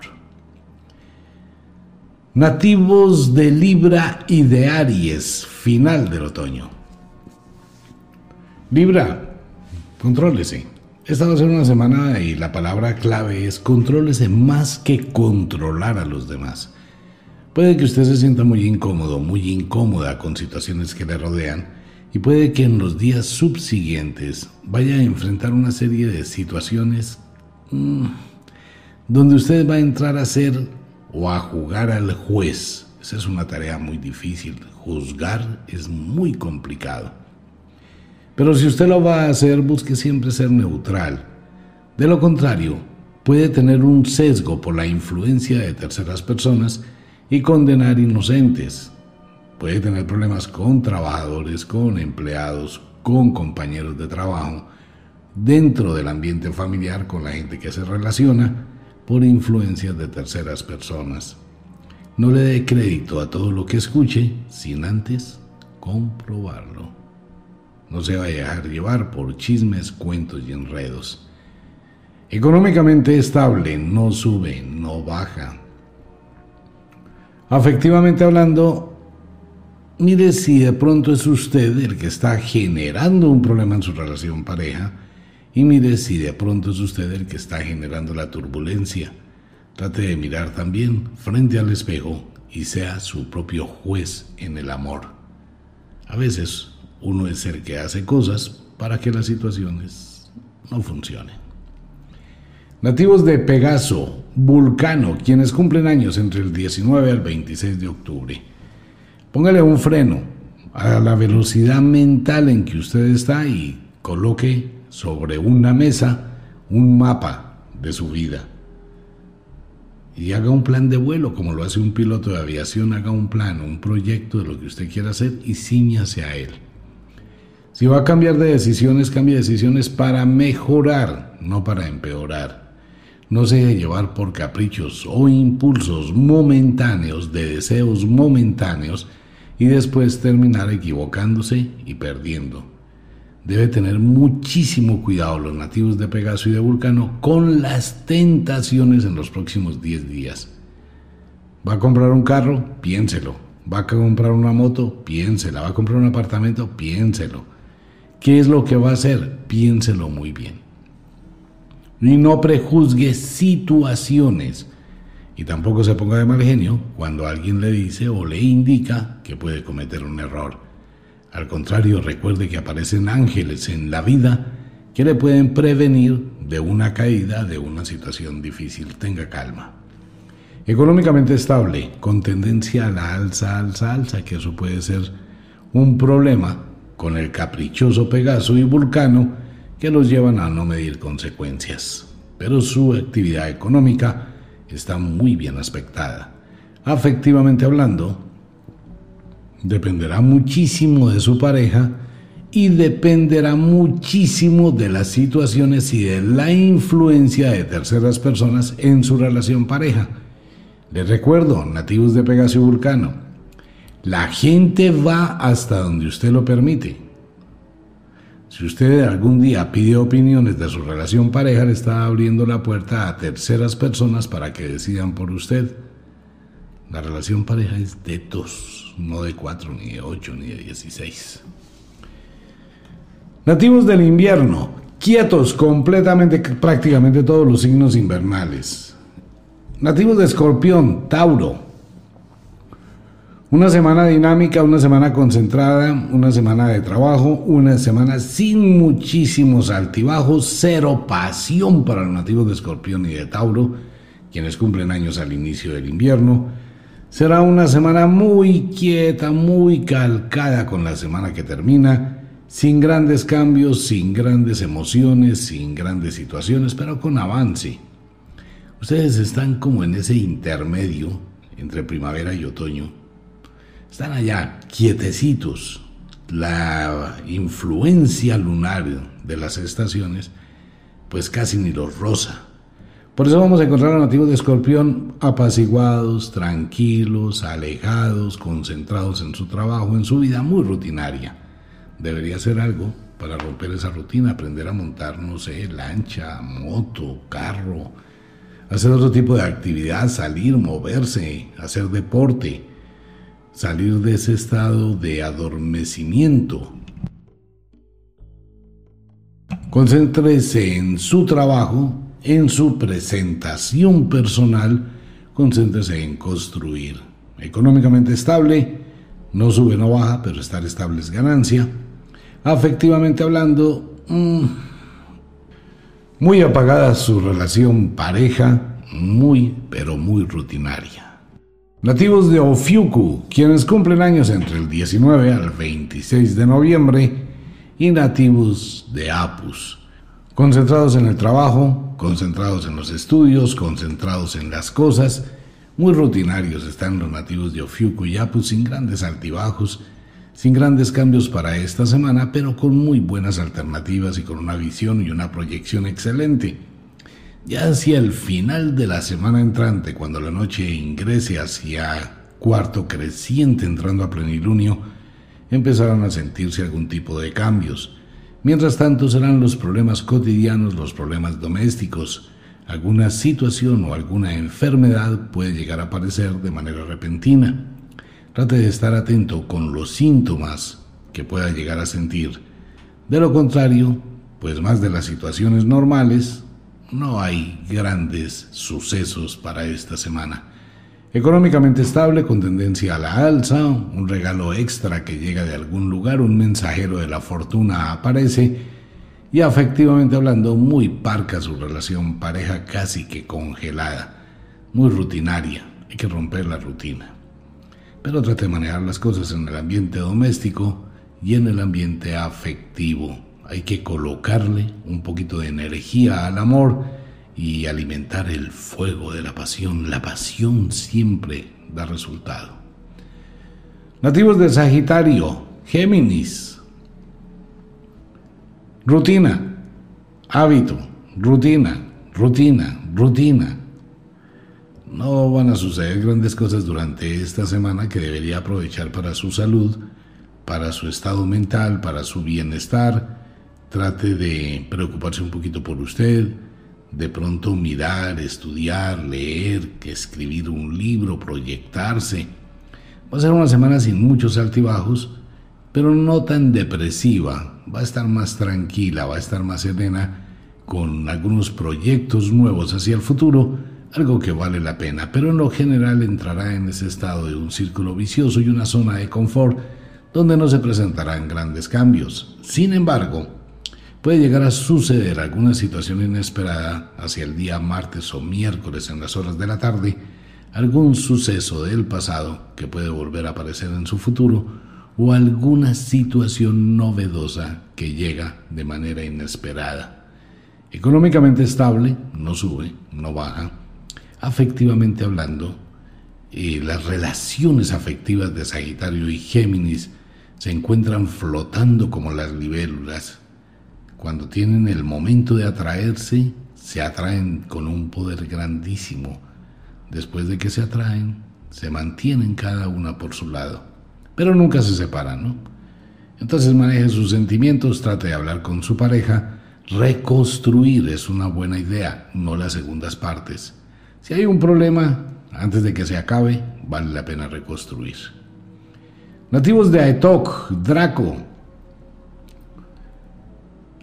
Nativos de Libra y de Aries, final del otoño. Libra, contrólese. Esta va a ser una semana y la palabra clave es contrólese más que controlar a los demás. Puede que usted se sienta muy incómodo, muy incómoda con situaciones que le rodean y puede que en los días subsiguientes vaya a enfrentar una serie de situaciones mm, donde usted va a entrar a ser o a jugar al juez. Esa es una tarea muy difícil. Juzgar es muy complicado. Pero si usted lo va a hacer, busque siempre ser neutral. De lo contrario, puede tener un sesgo por la influencia de terceras personas y condenar inocentes. Puede tener problemas con trabajadores, con empleados, con compañeros de trabajo, dentro del ambiente familiar con la gente que se relaciona por influencias de terceras personas. No le dé crédito a todo lo que escuche sin antes comprobarlo. No se va a dejar llevar por chismes, cuentos y enredos. Económicamente estable, no sube, no baja. Afectivamente hablando, mire si de pronto es usted el que está generando un problema en su relación pareja y mire si de pronto es usted el que está generando la turbulencia. Trate de mirar también frente al espejo y sea su propio juez en el amor. A veces uno es el que hace cosas para que las situaciones no funcionen. Nativos de Pegaso, Vulcano, quienes cumplen años entre el 19 al 26 de octubre. Póngale un freno a la velocidad mental en que usted está y coloque sobre una mesa un mapa de su vida. Y haga un plan de vuelo, como lo hace un piloto de aviación, haga un plan, un proyecto de lo que usted quiera hacer y ciñase a él. Si va a cambiar de decisiones, cambie decisiones para mejorar, no para empeorar. No se deje llevar por caprichos o impulsos momentáneos de deseos momentáneos y después terminar equivocándose y perdiendo. Debe tener muchísimo cuidado los nativos de Pegaso y de Vulcano con las tentaciones en los próximos 10 días. ¿Va a comprar un carro? Piénselo. ¿Va a comprar una moto? Piénsela. ¿Va a comprar un apartamento? Piénselo. ¿Qué es lo que va a hacer? Piénselo muy bien y no prejuzgue situaciones. Y tampoco se ponga de mal genio cuando alguien le dice o le indica que puede cometer un error. Al contrario, recuerde que aparecen ángeles en la vida que le pueden prevenir de una caída, de una situación difícil. Tenga calma. Económicamente estable, con tendencia a la alza, alza, alza, que eso puede ser un problema con el caprichoso Pegaso y Vulcano que los llevan a no medir consecuencias. Pero su actividad económica está muy bien aspectada. Afectivamente hablando, dependerá muchísimo de su pareja y dependerá muchísimo de las situaciones y de la influencia de terceras personas en su relación pareja. Les recuerdo, nativos de Pegaso Vulcano, la gente va hasta donde usted lo permite. Si usted algún día pide opiniones de su relación pareja, le está abriendo la puerta a terceras personas para que decidan por usted. La relación pareja es de dos, no de cuatro, ni de ocho, ni de dieciséis. Nativos del invierno, quietos completamente, prácticamente todos los signos invernales. Nativos de escorpión, Tauro, una semana dinámica, una semana concentrada, una semana de trabajo, una semana sin muchísimos altibajos, cero pasión para los nativos de Escorpión y de Tauro, quienes cumplen años al inicio del invierno. Será una semana muy quieta, muy calcada con la semana que termina, sin grandes cambios, sin grandes emociones, sin grandes situaciones, pero con avance. Ustedes están como en ese intermedio entre primavera y otoño están allá quietecitos. La influencia lunar de las estaciones, pues casi ni los rosa. Por eso vamos a encontrar a nativos de escorpión apaciguados, tranquilos, alejados, concentrados en su trabajo, en su vida muy rutinaria. Debería hacer algo para romper esa rutina, aprender a montar, no sé, lancha, moto, carro, hacer otro tipo de actividad, salir, moverse, hacer deporte salir de ese estado de adormecimiento. Concéntrese en su trabajo, en su presentación personal, concéntrese en construir. Económicamente estable, no sube, no baja, pero estar estable es ganancia. Afectivamente hablando, mm, muy apagada su relación pareja, muy, pero muy rutinaria. Nativos de Ofiuku, quienes cumplen años entre el 19 al 26 de noviembre, y nativos de Apus, concentrados en el trabajo, concentrados en los estudios, concentrados en las cosas, muy rutinarios están los nativos de Ofiuku y Apus sin grandes altibajos, sin grandes cambios para esta semana, pero con muy buenas alternativas y con una visión y una proyección excelente. Ya hacia el final de la semana entrante, cuando la noche ingrese hacia cuarto creciente entrando a plenilunio, empezaron a sentirse algún tipo de cambios. Mientras tanto serán los problemas cotidianos, los problemas domésticos. Alguna situación o alguna enfermedad puede llegar a aparecer de manera repentina. Trate de estar atento con los síntomas que pueda llegar a sentir. De lo contrario, pues más de las situaciones normales, no hay grandes sucesos para esta semana. Económicamente estable, con tendencia a la alza, un regalo extra que llega de algún lugar, un mensajero de la fortuna aparece y afectivamente hablando, muy parca su relación pareja, casi que congelada, muy rutinaria, hay que romper la rutina. Pero trate de manejar las cosas en el ambiente doméstico y en el ambiente afectivo. Hay que colocarle un poquito de energía al amor y alimentar el fuego de la pasión. La pasión siempre da resultado. Nativos de Sagitario, Géminis. Rutina, hábito, rutina, rutina, rutina. No van a suceder grandes cosas durante esta semana que debería aprovechar para su salud, para su estado mental, para su bienestar. Trate de preocuparse un poquito por usted, de pronto mirar, estudiar, leer, escribir un libro, proyectarse. Va a ser una semana sin muchos altibajos, pero no tan depresiva. Va a estar más tranquila, va a estar más serena, con algunos proyectos nuevos hacia el futuro, algo que vale la pena, pero en lo general entrará en ese estado de un círculo vicioso y una zona de confort donde no se presentarán grandes cambios. Sin embargo, puede llegar a suceder alguna situación inesperada hacia el día martes o miércoles en las horas de la tarde, algún suceso del pasado que puede volver a aparecer en su futuro o alguna situación novedosa que llega de manera inesperada. Económicamente estable, no sube, no baja. Afectivamente hablando, eh, las relaciones afectivas de Sagitario y Géminis se encuentran flotando como las libélulas cuando tienen el momento de atraerse, se atraen con un poder grandísimo. Después de que se atraen, se mantienen cada una por su lado, pero nunca se separan, ¿no? Entonces maneje sus sentimientos, trate de hablar con su pareja. Reconstruir es una buena idea, no las segundas partes. Si hay un problema, antes de que se acabe, vale la pena reconstruir. Nativos de Aetok, Draco,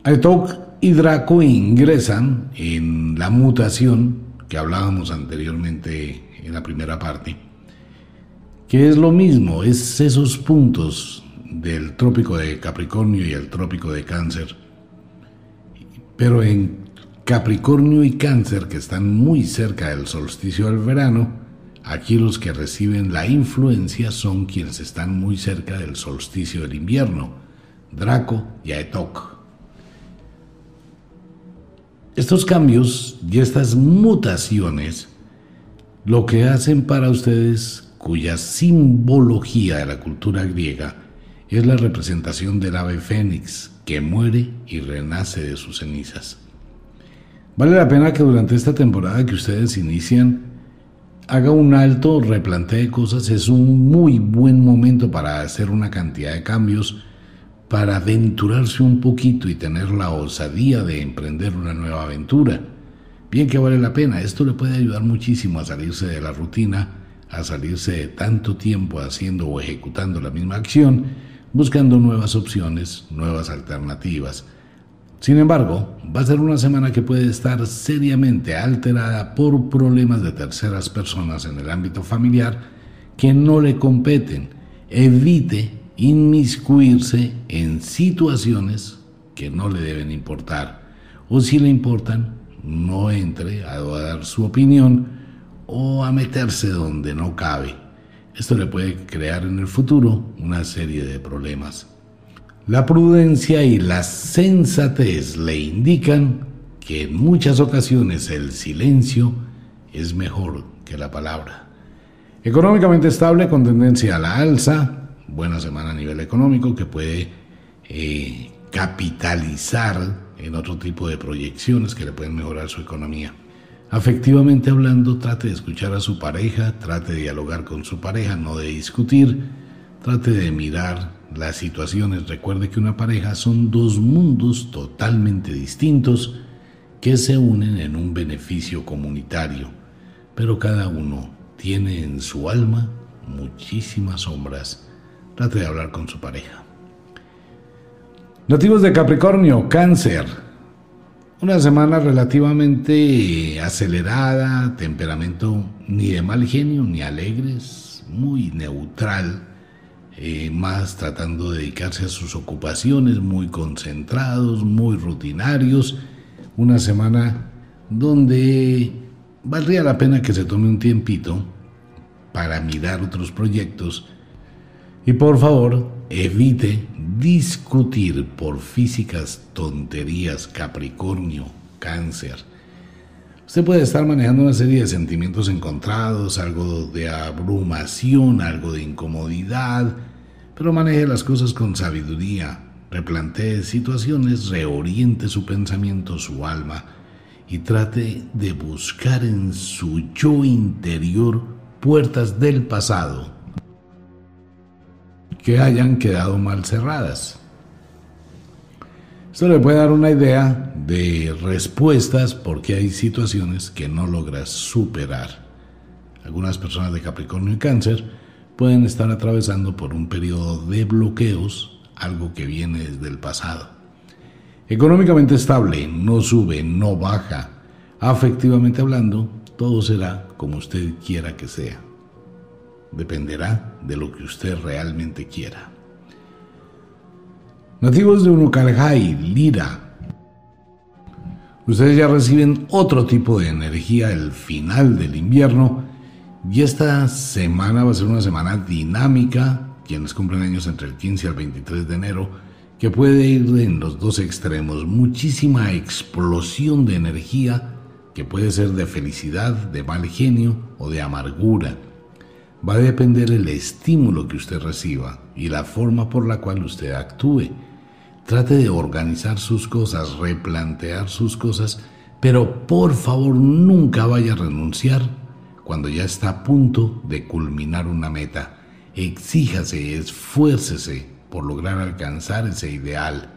Aetok y Draco ingresan en la mutación que hablábamos anteriormente en la primera parte, que es lo mismo, es esos puntos del trópico de Capricornio y el trópico de Cáncer, pero en Capricornio y Cáncer, que están muy cerca del solsticio del verano, aquí los que reciben la influencia son quienes están muy cerca del solsticio del invierno, Draco y Aetok. Estos cambios y estas mutaciones lo que hacen para ustedes, cuya simbología de la cultura griega es la representación del ave fénix que muere y renace de sus cenizas. Vale la pena que durante esta temporada que ustedes inician haga un alto, replantee cosas, es un muy buen momento para hacer una cantidad de cambios para aventurarse un poquito y tener la osadía de emprender una nueva aventura. Bien que vale la pena, esto le puede ayudar muchísimo a salirse de la rutina, a salirse de tanto tiempo haciendo o ejecutando la misma acción, buscando nuevas opciones, nuevas alternativas. Sin embargo, va a ser una semana que puede estar seriamente alterada por problemas de terceras personas en el ámbito familiar que no le competen. Evite inmiscuirse en situaciones que no le deben importar, o si le importan, no entre a dar su opinión o a meterse donde no cabe. Esto le puede crear en el futuro una serie de problemas. La prudencia y la sensatez le indican que en muchas ocasiones el silencio es mejor que la palabra. Económicamente estable con tendencia a la alza, buena semana a nivel económico que puede eh, capitalizar en otro tipo de proyecciones que le pueden mejorar su economía. Afectivamente hablando, trate de escuchar a su pareja, trate de dialogar con su pareja, no de discutir, trate de mirar las situaciones. Recuerde que una pareja son dos mundos totalmente distintos que se unen en un beneficio comunitario, pero cada uno tiene en su alma muchísimas sombras. Trate de hablar con su pareja. Nativos de Capricornio, cáncer. Una semana relativamente acelerada, temperamento ni de mal genio ni alegres, muy neutral, eh, más tratando de dedicarse a sus ocupaciones, muy concentrados, muy rutinarios. Una semana donde valdría la pena que se tome un tiempito para mirar otros proyectos y por favor evite discutir por físicas tonterías Capricornio, cáncer. Usted puede estar manejando una serie de sentimientos encontrados, algo de abrumación, algo de incomodidad, pero maneje las cosas con sabiduría, replantee situaciones, reoriente su pensamiento, su alma y trate de buscar en su yo interior puertas del pasado que hayan quedado mal cerradas. Esto le puede dar una idea de respuestas porque hay situaciones que no logras superar. Algunas personas de Capricornio y Cáncer pueden estar atravesando por un periodo de bloqueos, algo que viene desde el pasado. Económicamente estable, no sube, no baja. Afectivamente hablando, todo será como usted quiera que sea. Dependerá de lo que usted realmente quiera. Nativos de Unukalhai, Lira. Ustedes ya reciben otro tipo de energía al final del invierno y esta semana va a ser una semana dinámica, quienes cumplen años entre el 15 al 23 de enero, que puede ir en los dos extremos, muchísima explosión de energía que puede ser de felicidad, de mal genio o de amargura va a depender el estímulo que usted reciba y la forma por la cual usted actúe. Trate de organizar sus cosas, replantear sus cosas, pero por favor nunca vaya a renunciar cuando ya está a punto de culminar una meta. Exíjase, esfuércese por lograr alcanzar ese ideal.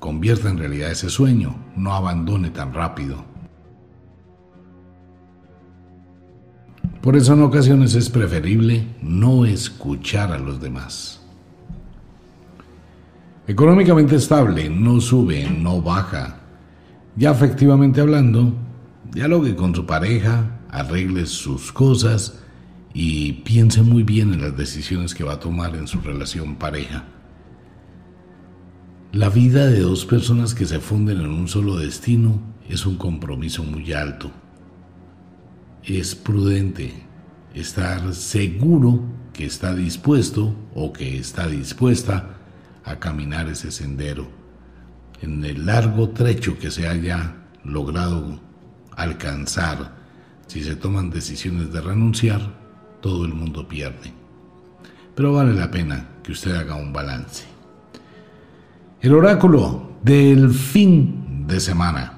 Convierta en realidad ese sueño, no abandone tan rápido. Por eso en ocasiones es preferible no escuchar a los demás. Económicamente estable, no sube, no baja. Ya efectivamente hablando, dialogue con su pareja, arregle sus cosas y piense muy bien en las decisiones que va a tomar en su relación pareja. La vida de dos personas que se funden en un solo destino es un compromiso muy alto es prudente estar seguro que está dispuesto o que está dispuesta a caminar ese sendero. En el largo trecho que se haya logrado alcanzar, si se toman decisiones de renunciar, todo el mundo pierde. Pero vale la pena que usted haga un balance. El oráculo del fin de semana.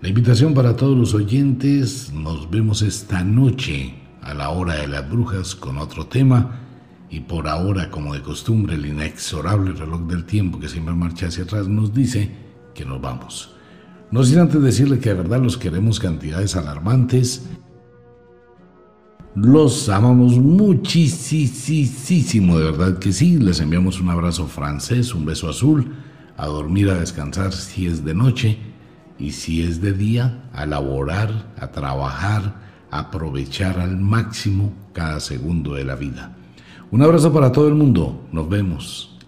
La invitación para todos los oyentes, nos vemos esta noche a la hora de las brujas con otro tema y por ahora, como de costumbre, el inexorable reloj del tiempo que siempre marcha hacia atrás nos dice que nos vamos. No sin antes decirle que de verdad los queremos cantidades alarmantes. Los amamos muchísimo, de verdad que sí. Les enviamos un abrazo francés, un beso azul, a dormir, a descansar si es de noche y si es de día, a laborar, a trabajar, a aprovechar al máximo cada segundo de la vida. Un abrazo para todo el mundo, nos vemos.